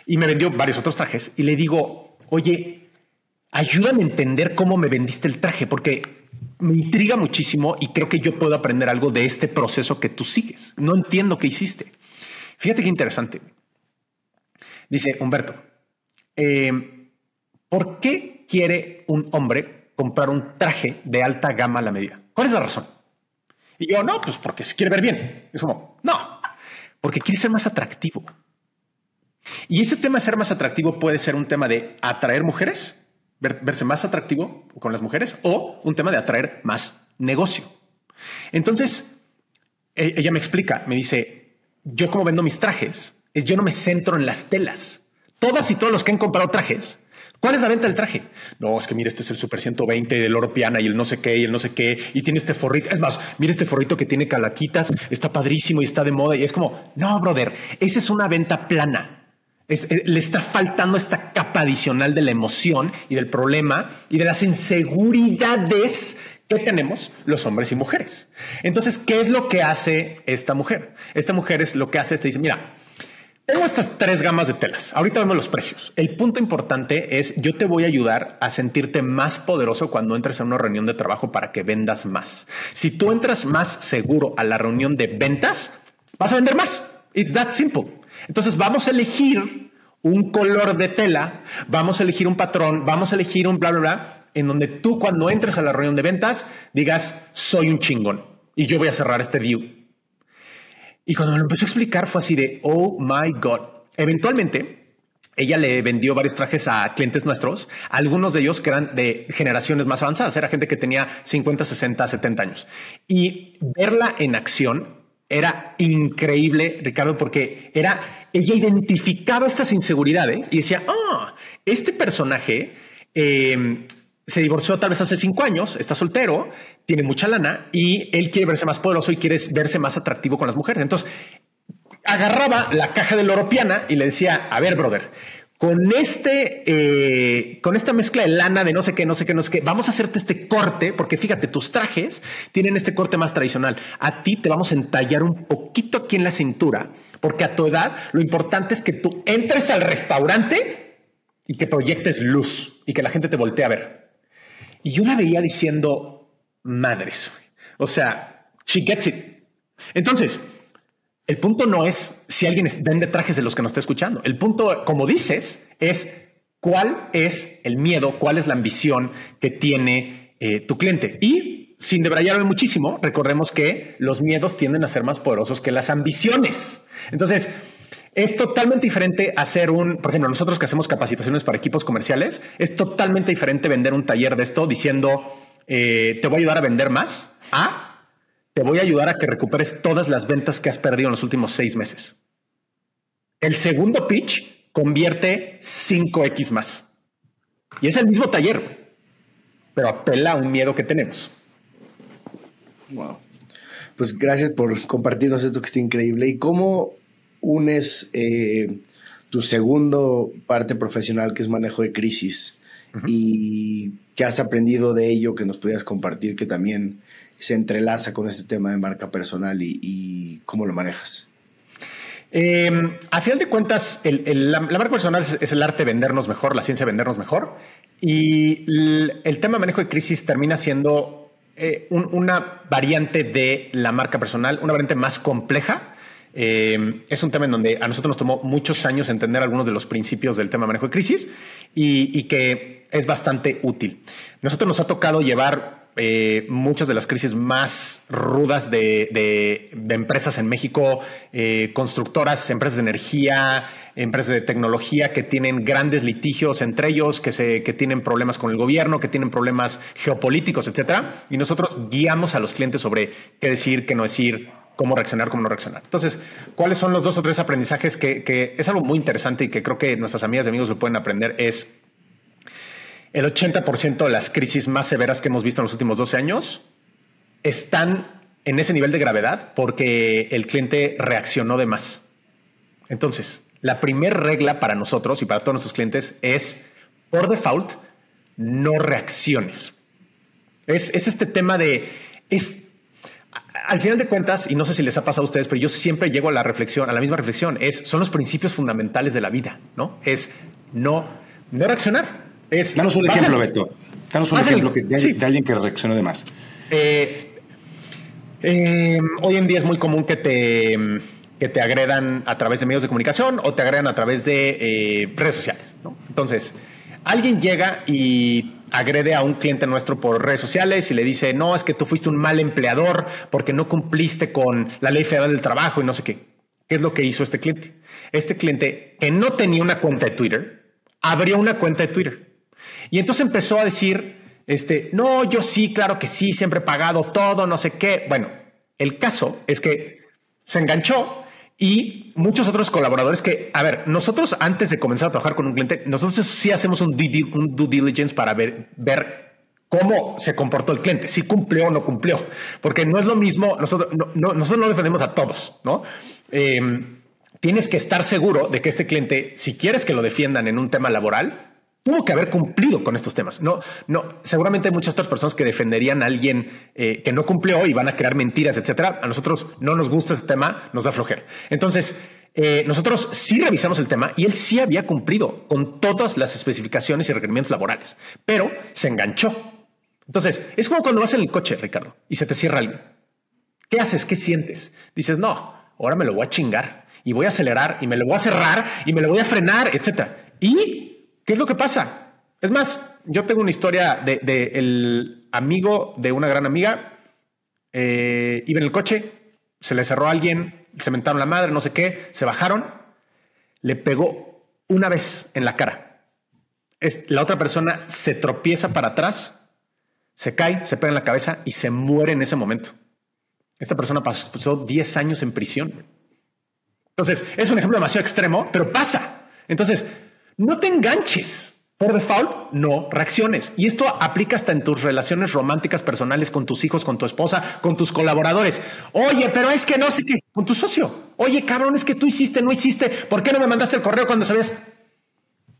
y me vendió varios otros trajes y le digo, oye, ayúdame a entender cómo me vendiste el traje, porque me intriga muchísimo y creo que yo puedo aprender algo de este proceso que tú sigues. No entiendo qué hiciste. Fíjate qué interesante. Dice Humberto, eh, ¿por qué quiere un hombre comprar un traje de alta gama a la medida. ¿Cuál es la razón? Y yo, no, pues porque se quiere ver bien. Es como, no, porque quiere ser más atractivo. Y ese tema de ser más atractivo puede ser un tema de atraer mujeres, verse más atractivo con las mujeres, o un tema de atraer más negocio. Entonces, e-, ella me explica, me dice, yo como vendo mis trajes, es yo no me centro en las telas. Todas y todos los que han comprado trajes ¿Cuál es la venta del traje? No, es que mire, este es el Super 120 del oro piana y el no sé qué y el no sé qué. Y tiene este forrito. Es más, mire este forrito que tiene calaquitas, está padrísimo y está de moda. Y es como, no, brother, esa es una venta plana. Eh, le está faltando esta capa adicional de la emoción y del problema y de las inseguridades que tenemos los hombres y mujeres. Entonces, ¿qué es lo que hace esta mujer? Esta mujer es lo que hace, este dice, mira, tengo estas tres gamas de telas. Ahorita vemos los precios. El punto importante es yo te voy a ayudar a sentirte más poderoso cuando entres a una reunión de trabajo para que vendas más. Si tú entras más seguro a la reunión de ventas, vas a vender más. It's that simple. Entonces vamos a elegir un color de tela, vamos a elegir un patrón, vamos a elegir un bla, bla, bla, en donde tú cuando entres a la reunión de ventas digas, soy un chingón y yo voy a cerrar este deal y cuando me lo empezó a explicar fue así de, oh my God. Eventualmente, ella le vendió varios trajes a clientes nuestros, algunos de ellos que eran de generaciones más avanzadas, era gente que tenía 50, 60, 70 años. Y verla en acción era increíble, Ricardo, porque era ella identificaba estas inseguridades y decía, ah, este personaje eh, se divorció tal vez hace cinco años, está soltero, tiene mucha lana y él quiere verse más poderoso y quiere verse más atractivo con las mujeres. Entonces agarraba la caja de Loropiana y le decía, a ver, brother, con este, eh, con esta mezcla de lana de no sé qué, no sé qué, no sé qué, vamos a hacerte este corte, porque fíjate, tus trajes tienen este corte más tradicional. A ti te vamos a entallar un poquito aquí en la cintura, porque a tu edad lo importante es que tú entres al restaurante y que proyectes luz y que la gente te voltee a ver. Y yo la veía diciendo, madres, o sea, she gets it. Entonces, el punto no es si alguien vende trajes de los que nos está escuchando. El punto, como dices, es cuál es el miedo, cuál es la ambición que tiene eh, tu cliente. Y sin debrayarme muchísimo, recordemos que los miedos tienden a ser más poderosos que las ambiciones. Entonces, es totalmente diferente hacer un, por ejemplo, nosotros que hacemos capacitaciones para equipos comerciales, es totalmente diferente vender un taller de esto diciendo, eh, te voy a ayudar a vender más, a te voy a ayudar a que recuperes todas las ventas que has perdido en los últimos seis meses. El segundo pitch convierte 5X más. Y es el mismo taller, pero apela a un miedo que tenemos. Wow. Pues gracias por compartirnos esto que está increíble. ¿Y cómo unes eh, tu segundo parte profesional, que es manejo de crisis, y qué has aprendido de ello que nos pudieras compartir, que también se entrelaza con este tema de marca personal y, cómo lo manejas? Em, a final de cuentas, la, marca personal es, el arte de vendernos mejor, la ciencia de vendernos mejor. Y el, tema de manejo de crisis termina siendo eh, una variante de la marca personal, una variante más compleja. Em, es un tema en donde a nosotros nos tomó muchos años entender algunos de los principios del tema de manejo de crisis y, y que es bastante útil. Nosotros nos ha tocado llevar eh, muchas de las crisis más rudas de, empresas en México, eh, constructoras, empresas de energía, empresas de tecnología que tienen grandes litigios entre ellos, que, se, que tienen problemas con el gobierno, que tienen problemas geopolíticos, etcétera. Y nosotros guiamos a los clientes sobre qué decir, qué no decir, cómo reaccionar, cómo no reaccionar. Entonces, ¿cuáles son los dos o tres aprendizajes que, que es algo muy interesante y que creo que nuestras amigas y amigos lo pueden aprender? Es el 80% de las crisis más severas que hemos visto en los últimos 12 años están en ese nivel de gravedad porque el cliente reaccionó de más. Entonces, la primera regla para nosotros y para todos nuestros clientes es, por default, no reacciones. Es, este tema de... Es, al final de cuentas, y no sé si les ha pasado a ustedes, pero yo siempre llego a la reflexión, a la misma reflexión, es, son los principios fundamentales de la vida, ¿no? Es no, no reaccionar. Danos un ejemplo, Beto. Danos un ejemplo de, alguien que reaccionó de más. Eh, eh, hoy en día es muy común que te, que te agredan a través de medios de comunicación o te agredan a través de eh, redes sociales. Entonces, alguien llega y agrede a un cliente nuestro por redes sociales y le dice, no, es que tú fuiste un mal empleador porque no cumpliste con la ley federal del trabajo y no sé qué. ¿Qué es lo que hizo este cliente? Este cliente que no tenía una cuenta de Twitter, abrió una cuenta de Twitter y entonces empezó a decir, este, no, yo sí, claro que sí, siempre he pagado todo, no sé qué. Bueno, el caso es que se enganchó y muchos otros colaboradores que, a ver, nosotros antes de comenzar a trabajar con un cliente, nosotros sí hacemos un due, diligence para ver, cómo se comportó el cliente, si cumplió o no cumplió, porque no es lo mismo, nosotros no, nosotros no defendemos a todos, ¿no? Em, tienes que estar seguro de que este cliente, si quieres que lo defiendan en un tema laboral, tuvo que haber cumplido con estos temas. No, no, seguramente hay muchas otras personas que defenderían a alguien eh, que no cumplió y van a crear mentiras, etcétera. A nosotros no nos gusta este tema, nos da flojera. Entonces, eh, nosotros sí revisamos el tema y él sí había cumplido con todas las especificaciones y requerimientos laborales, pero se enganchó. Entonces, es como cuando vas en el coche, Ricardo, y se te cierra alguien. ¿Qué haces? ¿Qué sientes? Dices, no, ahora me lo voy a chingar y voy a acelerar y me lo voy a cerrar y me lo voy a frenar, etcétera. Y ¿Qué es lo que pasa? Es más, yo tengo una historia de, el amigo de una gran amiga. Eh, iba en el coche, se le cerró a alguien, se mentaron la madre, no sé qué, se bajaron, le pegó una vez en la cara. La otra persona se tropieza para atrás, se cae, se pega en la cabeza y se muere en ese momento. Esta persona pasó 10 años en prisión. Entonces, es un ejemplo demasiado extremo, pero pasa. Entonces, no te enganches. Por default, no reacciones. Y esto aplica hasta en tus relaciones románticas personales con tus hijos, con tu esposa, con tus colaboradores. Oye, pero es que no sé qué, con tu socio. Oye, cabrón, es que tú hiciste, no hiciste. ¿Por qué no me mandaste el correo cuando sabías?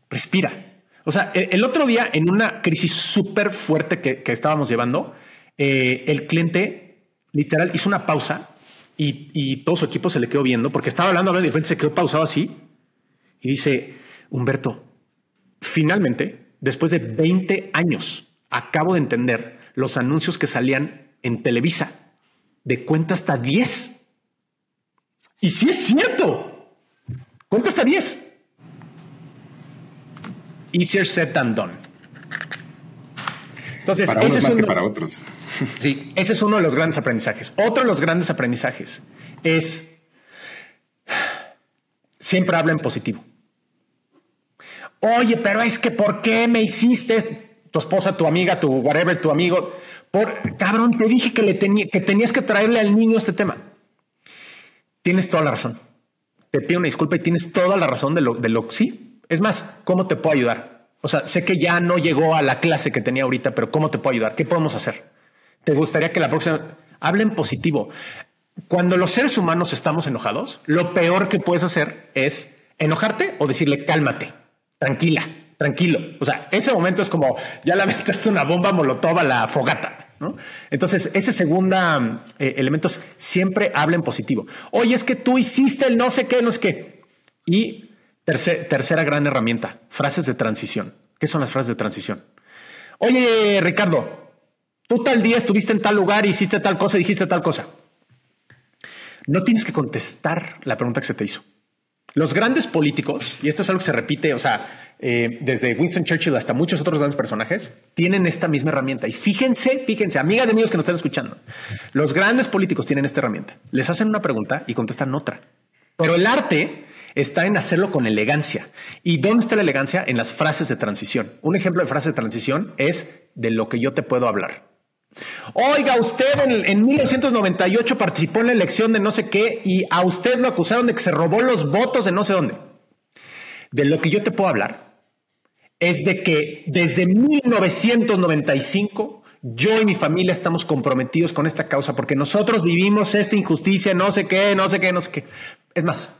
Respira. O sea, el, otro día, en una crisis súper fuerte que, estábamos llevando, eh, el cliente literal hizo una pausa y, todo su equipo se le quedó viendo porque estaba hablando, hablando y de repente se quedó pausado así y dice, Humberto, finalmente, después de 20 años, acabo de entender los anuncios que salían en Televisa de cuenta hasta 10. Y sí es cierto, cuenta hasta 10. Easier said than done. Entonces, para ese es uno, que para otros. Sí, ese es uno de los grandes aprendizajes. Otro de los grandes aprendizajes es siempre habla en positivo. Oye, pero es que ¿por qué me hiciste tu esposa, tu amiga, tu whatever, tu amigo? Por cabrón, te dije que le que tenías que traerle al niño este tema. Tienes toda la razón. Te pido una disculpa y tienes toda la razón de lo de lo sí, es más, ¿cómo te puedo ayudar? O sea, sé que ya no llegó a la clase que tenía ahorita, pero ¿cómo te puedo ayudar? ¿Qué podemos hacer? ¿Te gustaría que la próxima hablen positivo? Cuando los seres humanos estamos enojados, lo peor que puedes hacer es enojarte o decirle cálmate, tranquila, tranquilo. O sea, ese momento es como ya la aventaste una bomba molotov a la fogata. ¿no? Entonces, ese segundo eh, elemento es siempre hablen positivo. Oye, es que tú hiciste el no sé qué, no sé qué. Y tercera gran herramienta, frases de transición. ¿Qué son las frases de transición? Oye, Ricardo, tú tal día estuviste en tal lugar, hiciste tal cosa, dijiste tal cosa. No tienes que contestar la pregunta que se te hizo. Los grandes políticos, y esto es algo que se repite, o sea, eh, desde Winston Churchill hasta muchos otros grandes personajes, tienen esta misma herramienta. Y fíjense, fíjense, amigas de amigos que nos están escuchando, los grandes políticos tienen esta herramienta. Les hacen una pregunta y contestan otra. Pero el arte está en hacerlo con elegancia. ¿Y dónde está la elegancia? En las frases de transición. Un ejemplo de frase de transición es de lo que yo te puedo hablar. Oiga, usted en, 1998 participó en la elección de no sé qué y a usted lo acusaron de que se robó los votos de no sé dónde. De lo que yo te puedo hablar es de que desde 1995 yo y mi familia estamos comprometidos con esta causa porque nosotros vivimos esta injusticia, no sé qué, no sé qué, no sé qué. Es más,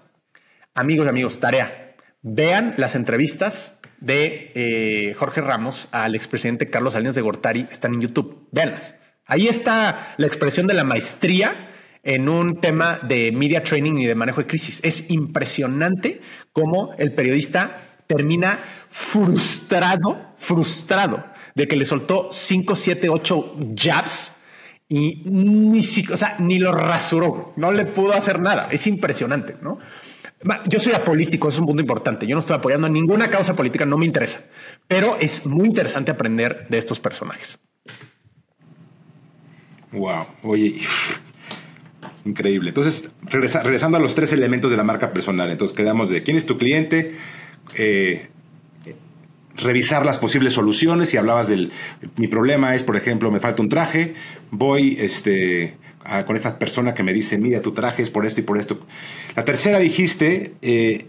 Amigos y amigos, tarea. Vean las entrevistas de eh, Jorge Ramos al expresidente Carlos Salinas de Gortari. Están en YouTube. Veanlas. Ahí está la expresión de la maestría en un tema de media training y de manejo de crisis. Es impresionante cómo el periodista termina frustrado, frustrado de que le soltó 5, 7, 8 jabs y ni, o ni lo rasuró, no le pudo hacer nada. Es impresionante, ¿no? Yo soy apolítico, es un punto importante. Yo no estoy apoyando ninguna causa política, no me interesa. Pero es muy interesante aprender de estos personajes. Wow, oye, increíble. Entonces, regresando a los tres elementos de la marca personal, entonces quedamos de quién es tu cliente, eh, revisar las posibles soluciones. y hablabas del, mi problema es, por ejemplo, me falta un traje, voy, este, con esta persona que me dice, mira, tu traje es por esto y por esto. La tercera dijiste, eh,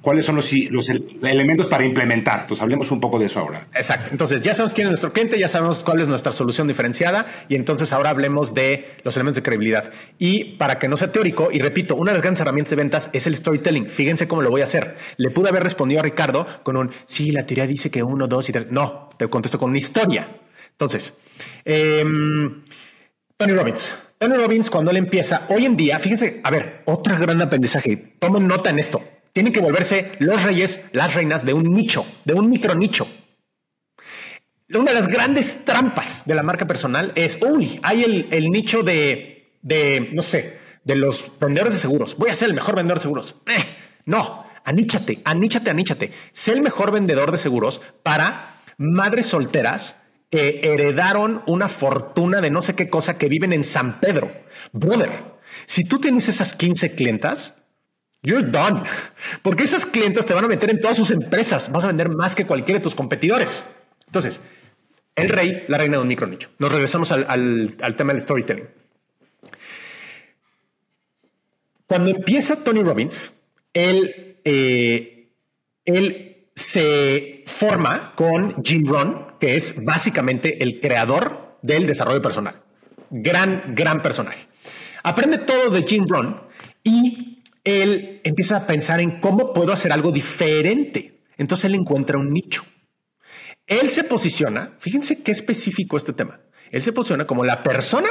¿cuáles son los, los, elementos para implementar? Entonces, hablemos un poco de eso ahora. Exacto. Entonces, ya sabemos quién es nuestro cliente, ya sabemos cuál es nuestra solución diferenciada y entonces ahora hablemos de los elementos de credibilidad. Y para que no sea teórico, y repito, una de las grandes herramientas de ventas es el storytelling. Fíjense cómo lo voy a hacer. Le pude haber respondido a Ricardo con un, sí, la teoría dice que uno, dos y tres. No, te contesto con una historia. Entonces, eh, Tony Robbins. Tony Robbins, cuando él empieza, hoy en día, fíjense, a ver, otro gran aprendizaje. Tomen nota en esto. Tienen que volverse los reyes, las reinas de un nicho, de un micro nicho. Una de las grandes trampas de la marca personal es, uy, hay el, nicho de, de, no sé, de los vendedores de seguros. Voy a ser el mejor vendedor de seguros. Eh, no, aníchate, aníchate, aníchate. Sé el mejor vendedor de seguros para madres solteras que heredaron una fortuna de no sé qué cosa que viven en San Pedro. Brother, si tú tienes esas 15 clientas, you're done. Porque esas clientas te van a meter en todas sus empresas. Vas a vender más que cualquiera de tus competidores. Entonces, el rey, la reina de un micro nicho. Nos regresamos al, al tema del storytelling. Cuando empieza Tony Robbins, él, eh, él se forma con Jim Rohn, que es básicamente el creador del desarrollo personal. Gran, gran personaje. Aprende todo de Jim Rohn y él empieza a pensar en cómo puedo hacer algo diferente. Entonces él encuentra un nicho. Él se posiciona, fíjense qué específico este tema. Él se posiciona como la persona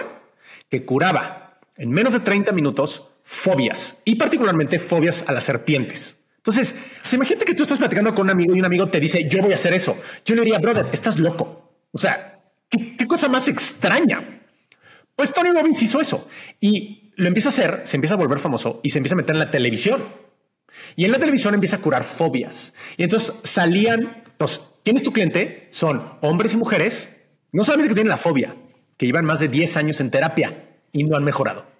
que curaba en menos de 30 minutos fobias y particularmente fobias a las serpientes. Entonces, imagínate que tú estás platicando con un amigo y un amigo te dice, yo voy a hacer eso. Yo le diría, brother, estás loco. O sea, ¿qué, qué cosa más extraña? Pues Tony Robbins hizo eso y lo empieza a hacer, se empieza a volver famoso y se empieza a meter en la televisión. Y en la televisión empieza a curar fobias. Y entonces salían, entonces, ¿quién es tu cliente? Son hombres y mujeres, no solamente que tienen la fobia, que llevan más de 10 años en terapia y no han mejorado.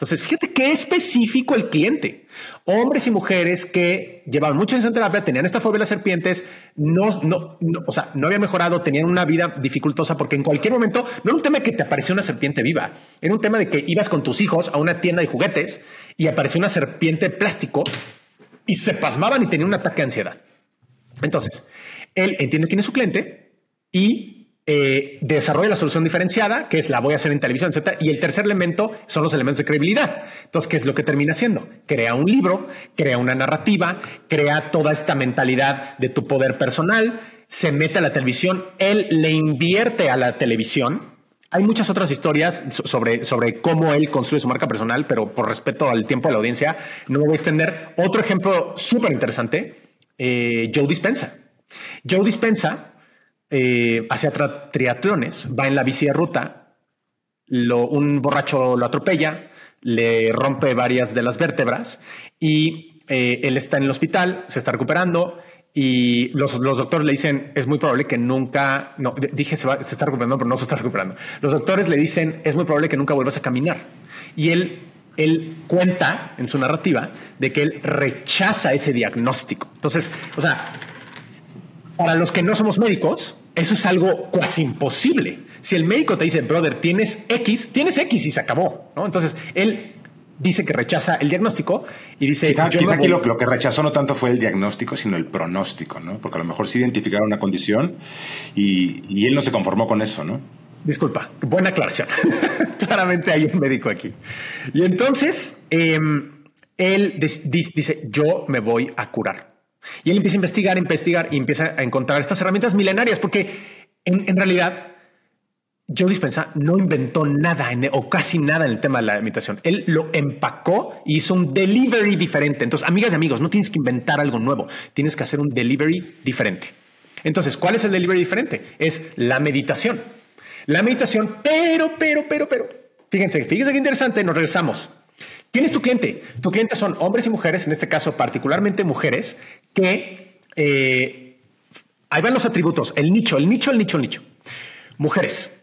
Entonces, fíjate qué específico el cliente. Hombres y mujeres que llevaban muchos años en terapia, tenían esta fobia de las serpientes, no, no, o sea, no habían mejorado, tenían una vida dificultosa porque en cualquier momento no era un tema de que te apareció una serpiente viva, era un tema de que ibas con tus hijos a una tienda de juguetes y apareció una serpiente plástico y se pasmaban y tenían un ataque de ansiedad. Entonces, él entiende quién es su cliente y eh, desarrolla la solución diferenciada, que es la voy a hacer en televisión, etcétera. Y el tercer elemento son los elementos de credibilidad. Entonces, ¿qué es lo que termina haciendo? Crea un libro, crea una narrativa, crea toda esta mentalidad de tu poder personal, se mete a la televisión, él le invierte a la televisión. Hay muchas otras historias sobre, sobre cómo él construye su marca personal, pero por respeto al tiempo de la audiencia, no me voy a extender. Otro ejemplo súper interesante, eh, Joe Dispensa. Joe Dispensa eh, hacia triatlones, va en la bici de ruta, un borracho lo atropella, le rompe varias de las vértebras y eh, él está en el hospital, se está recuperando y los, doctores le dicen, es muy probable que nunca, no, dije se, se está recuperando, pero no se está recuperando. Los doctores le dicen, es muy probable que nunca vuelvas a caminar. Y él él cuenta en su narrativa de que él rechaza ese diagnóstico. Entonces, o sea, para los que no somos médicos, eso es algo casi imposible. Si el médico te dice, brother, tienes X, tienes X y se acabó. ¿no? Entonces, él dice que rechaza el diagnóstico y dice... Quizá, aquí lo, que rechazó no tanto fue el diagnóstico, sino el pronóstico, ¿no? Porque a lo mejor sí identificaron una condición y, él no se conformó con eso, ¿no? Disculpa, buena aclaración. Claramente hay un médico aquí. Y entonces, em, él dice, yo me voy a curar. Y él empieza a investigar, investigar y empieza a encontrar estas herramientas milenarias, porque en, realidad Joe Dispensa no inventó nada o casi nada en el tema de la imitación. Él lo empacó y hizo un delivery diferente. Entonces, amigas y amigos, no tienes que inventar algo nuevo, tienes que hacer un delivery diferente. Entonces, ¿cuál es el delivery diferente? Es la meditación. La meditación, pero, pero, pero, pero. Fíjense, fíjense qué interesante, nos regresamos. ¿Quién es tu cliente? Tu cliente son hombres y mujeres, en este caso particularmente mujeres, que eh, ahí van los atributos, el nicho, el nicho, el nicho, el nicho. Mujeres,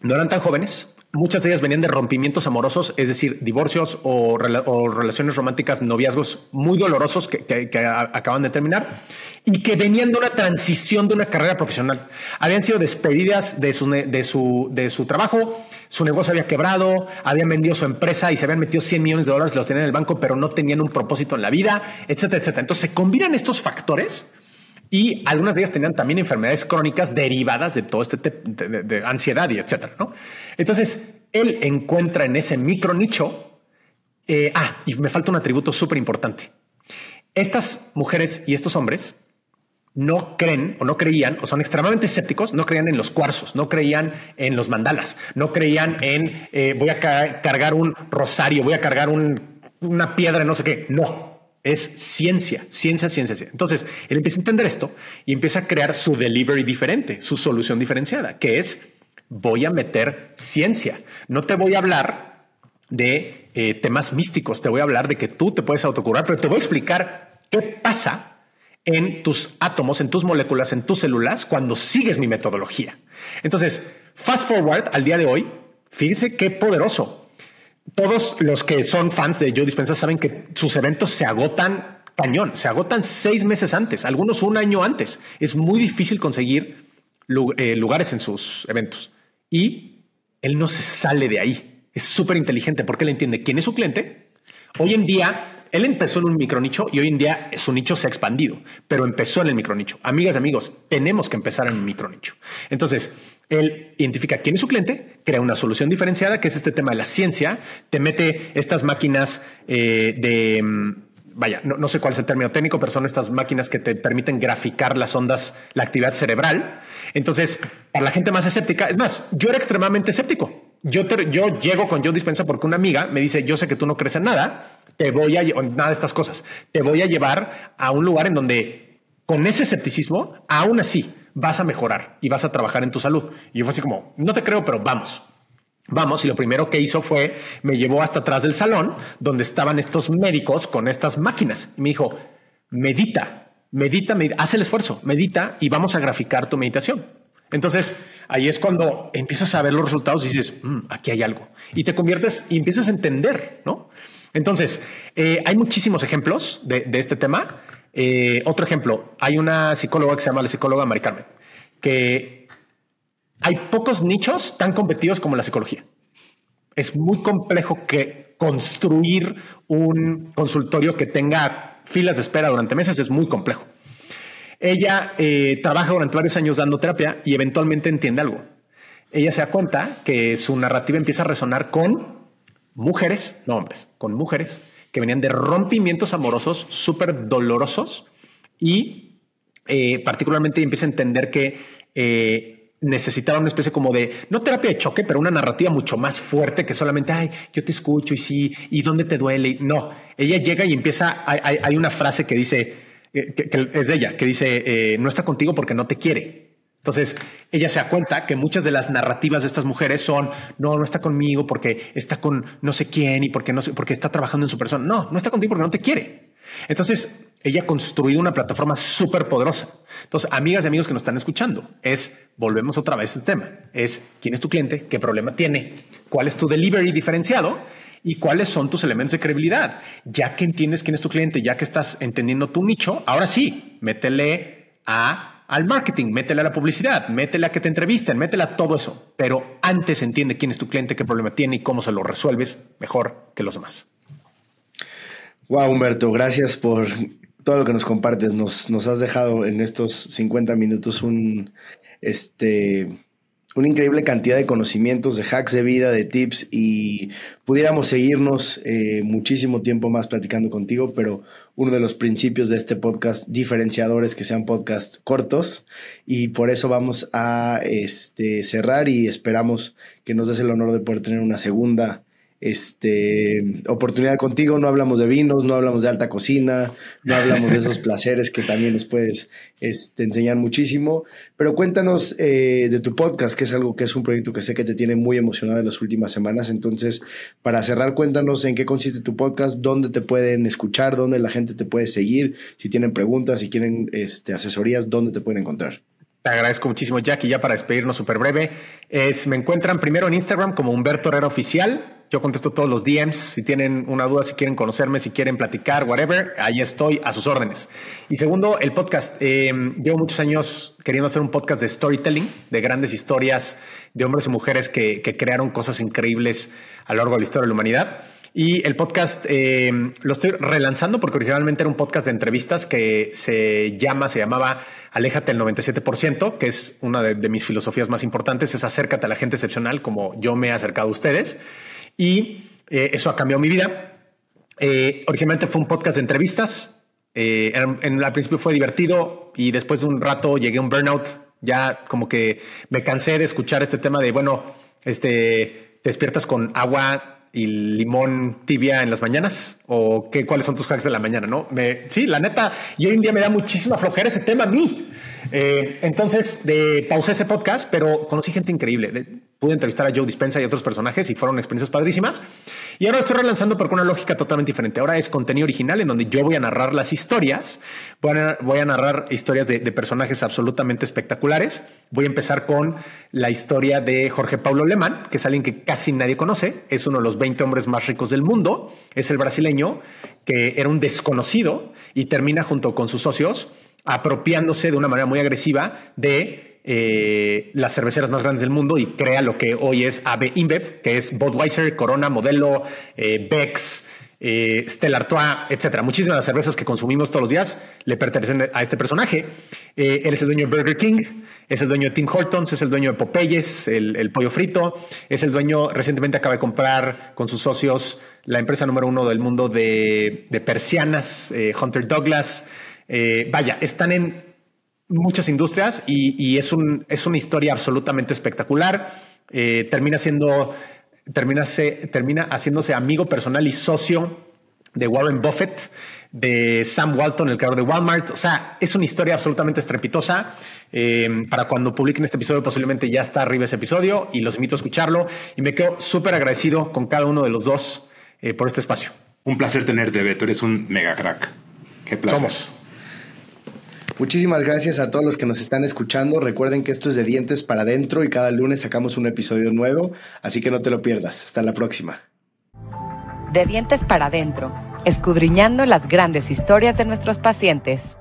no eran tan jóvenes, muchas de ellas venían de rompimientos amorosos, es decir, divorcios o, relaciones románticas, noviazgos muy dolorosos que, acaban de terminar y que venían de una transición de una carrera profesional. Habían sido despedidas de su, de su, de su trabajo, su negocio había quebrado, habían vendido su empresa y se habían metido 100 millones de dólares, los tenían en el banco, pero no tenían un propósito en la vida, etcétera, etcétera. Entonces se combinan estos factores y algunas de ellas tenían también enfermedades crónicas derivadas de todo este de, ansiedad y etcétera. ¿no? Entonces él encuentra en ese micro nicho. Eh, ah, y me falta un atributo súper importante. Estas mujeres y estos hombres no creen o no creían o son extremadamente escépticos, no creían en los cuarzos, no creían en los mandalas, no creían en eh, voy a cargar un rosario, voy a cargar una piedra, no sé qué. No, es ciencia, ciencia, ciencia. Entonces, él empieza a entender esto y empieza a crear su delivery diferente, su solución diferenciada, que es voy a meter ciencia. No te voy a hablar de eh, temas místicos, te voy a hablar de que tú te puedes autocurar, pero te voy a explicar qué pasa en tus átomos, en tus moléculas, en tus células cuando sigues mi metodología. Entonces, fast forward al día de hoy, fíjense qué poderoso. Todos los que son fans de Joe Dispenza saben que sus eventos se agotan cañón, se agotan seis meses antes, algunos un año antes. Es muy difícil conseguir eh, lugares en sus eventos y él no se sale de ahí. Es súper inteligente porque él entiende quién es su cliente, Hoy en día, él empezó en un micronicho y hoy en día su nicho se ha expandido, pero empezó en el micronicho. Amigas y amigos, tenemos que empezar en un micronicho. Entonces, él identifica quién es su cliente, crea una solución diferenciada, que es este tema de la ciencia, te mete estas máquinas eh, de mm, vaya, no, sé cuál es el término técnico, pero son estas máquinas que te permiten graficar las ondas, la actividad cerebral. Entonces, para la gente más escéptica, es más, yo era extremadamente escéptico. Yo, yo llego con Joe Dispensa porque una amiga me dice, yo sé que tú no crees en nada, te voy a, nada de estas cosas, te voy a llevar a un lugar en donde con ese escepticismo, aún así, vas a mejorar y vas a trabajar en tu salud. Y yo fue así como, no te creo, pero vamos. Vamos, y lo primero que hizo fue, me llevó hasta atrás del salón, donde estaban estos médicos con estas máquinas. Me dijo, medita, medita, medita, haz el esfuerzo, medita y vamos a graficar tu meditación. Entonces, ahí es cuando empiezas a ver los resultados y dices, mm, aquí hay algo. Y te conviertes y empiezas a entender, ¿no? Entonces, eh, hay muchísimos ejemplos de, este tema. Eh, otro ejemplo, hay una psicóloga que se llama la psicóloga Mari Carmen, que hay pocos nichos tan competidos como la psicología. Es muy complejo que construir un consultorio que tenga filas de espera durante meses es muy complejo. Ella eh, trabaja durante varios años dando terapia y eventualmente entiende algo. Ella se da cuenta que su narrativa empieza a resonar con mujeres, no hombres, con mujeres que venían de rompimientos amorosos súper dolorosos y eh, particularmente empieza a entender que eh, necesitaba una especie como de, no terapia de choque, pero una narrativa mucho más fuerte que solamente, ay, yo te escucho y sí, y dónde te duele. No, ella llega y empieza, hay, una frase que dice, es de ella, que dice, eh, no está contigo porque no te quiere. Entonces, ella se da cuenta que muchas de las narrativas de estas mujeres son, no, no está conmigo porque está con no sé quién y porque, no porque está trabajando en su persona. No, no está contigo porque no te quiere. Entonces, ella ha construido una plataforma súper poderosa. Entonces, amigas y amigos que nos están escuchando, es, volvemos otra vez a este tema, es quién es tu cliente, qué problema tiene, cuál es tu delivery diferenciado y cuáles son tus elementos de credibilidad. Ya que entiendes quién es tu cliente, ya que estás entendiendo tu nicho, ahora sí, métele a al marketing, métele a la publicidad, métele a que te entrevisten, métele a todo eso. Pero antes entiende quién es tu cliente, qué problema tiene y cómo se lo resuelves mejor que los demás. Wow, Humberto, gracias por todo lo que nos compartes. Nos, nos has dejado en estos 50 minutos un, este, una increíble cantidad de conocimientos, de hacks de vida, de tips y pudiéramos seguirnos eh, muchísimo tiempo más platicando contigo, pero uno de los principios de este podcast diferenciador es que sean podcasts cortos. Y por eso vamos a este, cerrar y esperamos que nos des el honor de poder tener una segunda este, oportunidad contigo. No hablamos de vinos, no hablamos de alta cocina, no hablamos de esos placeres que también nos puedes este, enseñar muchísimo. Pero cuéntanos eh, de tu podcast, que es algo que es un proyecto que sé que te tiene muy emocionado en las últimas semanas. Entonces, para cerrar, cuéntanos en qué consiste tu podcast, dónde te pueden escuchar, dónde la gente te puede seguir, si tienen preguntas, si quieren este, asesorías, dónde te pueden encontrar. Te agradezco muchísimo, Jack. Y ya para despedirnos súper breve, es, me encuentran primero en Instagram como Humberto Herrera Oficial. Yo contesto todos los DMs. Si tienen una duda, si quieren conocerme, si quieren platicar, whatever, ahí estoy a sus órdenes. Y segundo, el podcast. Em, llevo muchos años queriendo hacer un podcast de storytelling, de grandes historias de hombres y mujeres que, crearon cosas increíbles a lo largo de la historia de la humanidad. Y el podcast em, lo estoy relanzando porque originalmente era un podcast de entrevistas que se llama, se llamaba Aléjate el 97%, que es una de, mis filosofías más importantes, es acércate a la gente excepcional como yo me he acercado a ustedes. Y eh, eso ha cambiado mi vida. Eh, originalmente fue un podcast de entrevistas. Eh, en, al principio fue divertido y después de un rato llegué a un burnout. Ya como que me cansé de escuchar este tema de, bueno, este, te despiertas con agua y limón tibia en las mañanas o qué, cuáles son tus hacks de la mañana, ¿no? Me, sí, la neta, y hoy en día me da muchísima flojera ese tema a mí. Eh, entonces, de, pausé ese podcast, pero conocí gente increíble. Pude entrevistar a Joe Dispensa y otros personajes y fueron experiencias padrísimas. Y ahora estoy relanzando por una lógica totalmente diferente. Ahora es contenido original en donde yo voy a narrar las historias. Voy a, voy a narrar historias de, personajes absolutamente espectaculares. Voy a empezar con la historia de Jorge Paulo Lemán, que es alguien que casi nadie conoce. Es uno de los 20 hombres más ricos del mundo. Es el brasileño que era un desconocido y termina junto con sus socios apropiándose de una manera muy agresiva de eh, las cerveceras más grandes del mundo y crea lo que hoy es AB InBev, que es Budweiser, Corona, Modelo, eh, Bex, eh, Stella Artois, etcétera. Muchísimas de las cervezas que consumimos todos los días le pertenecen a este personaje. Eh, él es el dueño de Burger King, es el dueño de Tim Hortons, es el dueño de Popeyes, el, pollo frito, es el dueño, recientemente acaba de comprar con sus socios la empresa número uno del mundo de, persianas, Hunter Douglas. vaya, están en muchas industrias y, es, un, es una historia absolutamente espectacular. termina siendo termina, termina haciéndose amigo personal y socio de Warren Buffett, de Sam Walton, el creador de Walmart. O sea, es una historia absolutamente estrepitosa. Eh, para cuando publiquen este episodio, posiblemente ya está arriba ese episodio y los invito a escucharlo. Y me quedo súper agradecido con cada uno de los dos eh, por este espacio. Un placer tenerte, Beto. Eres un mega crack. Qué placer. Somos. Muchísimas gracias a todos los que nos están escuchando. Recuerden que esto es de dientes para adentro y cada lunes sacamos un episodio nuevo, así que no te lo pierdas. Hasta la próxima. De dientes para adentro, escudriñando las grandes historias de nuestros pacientes.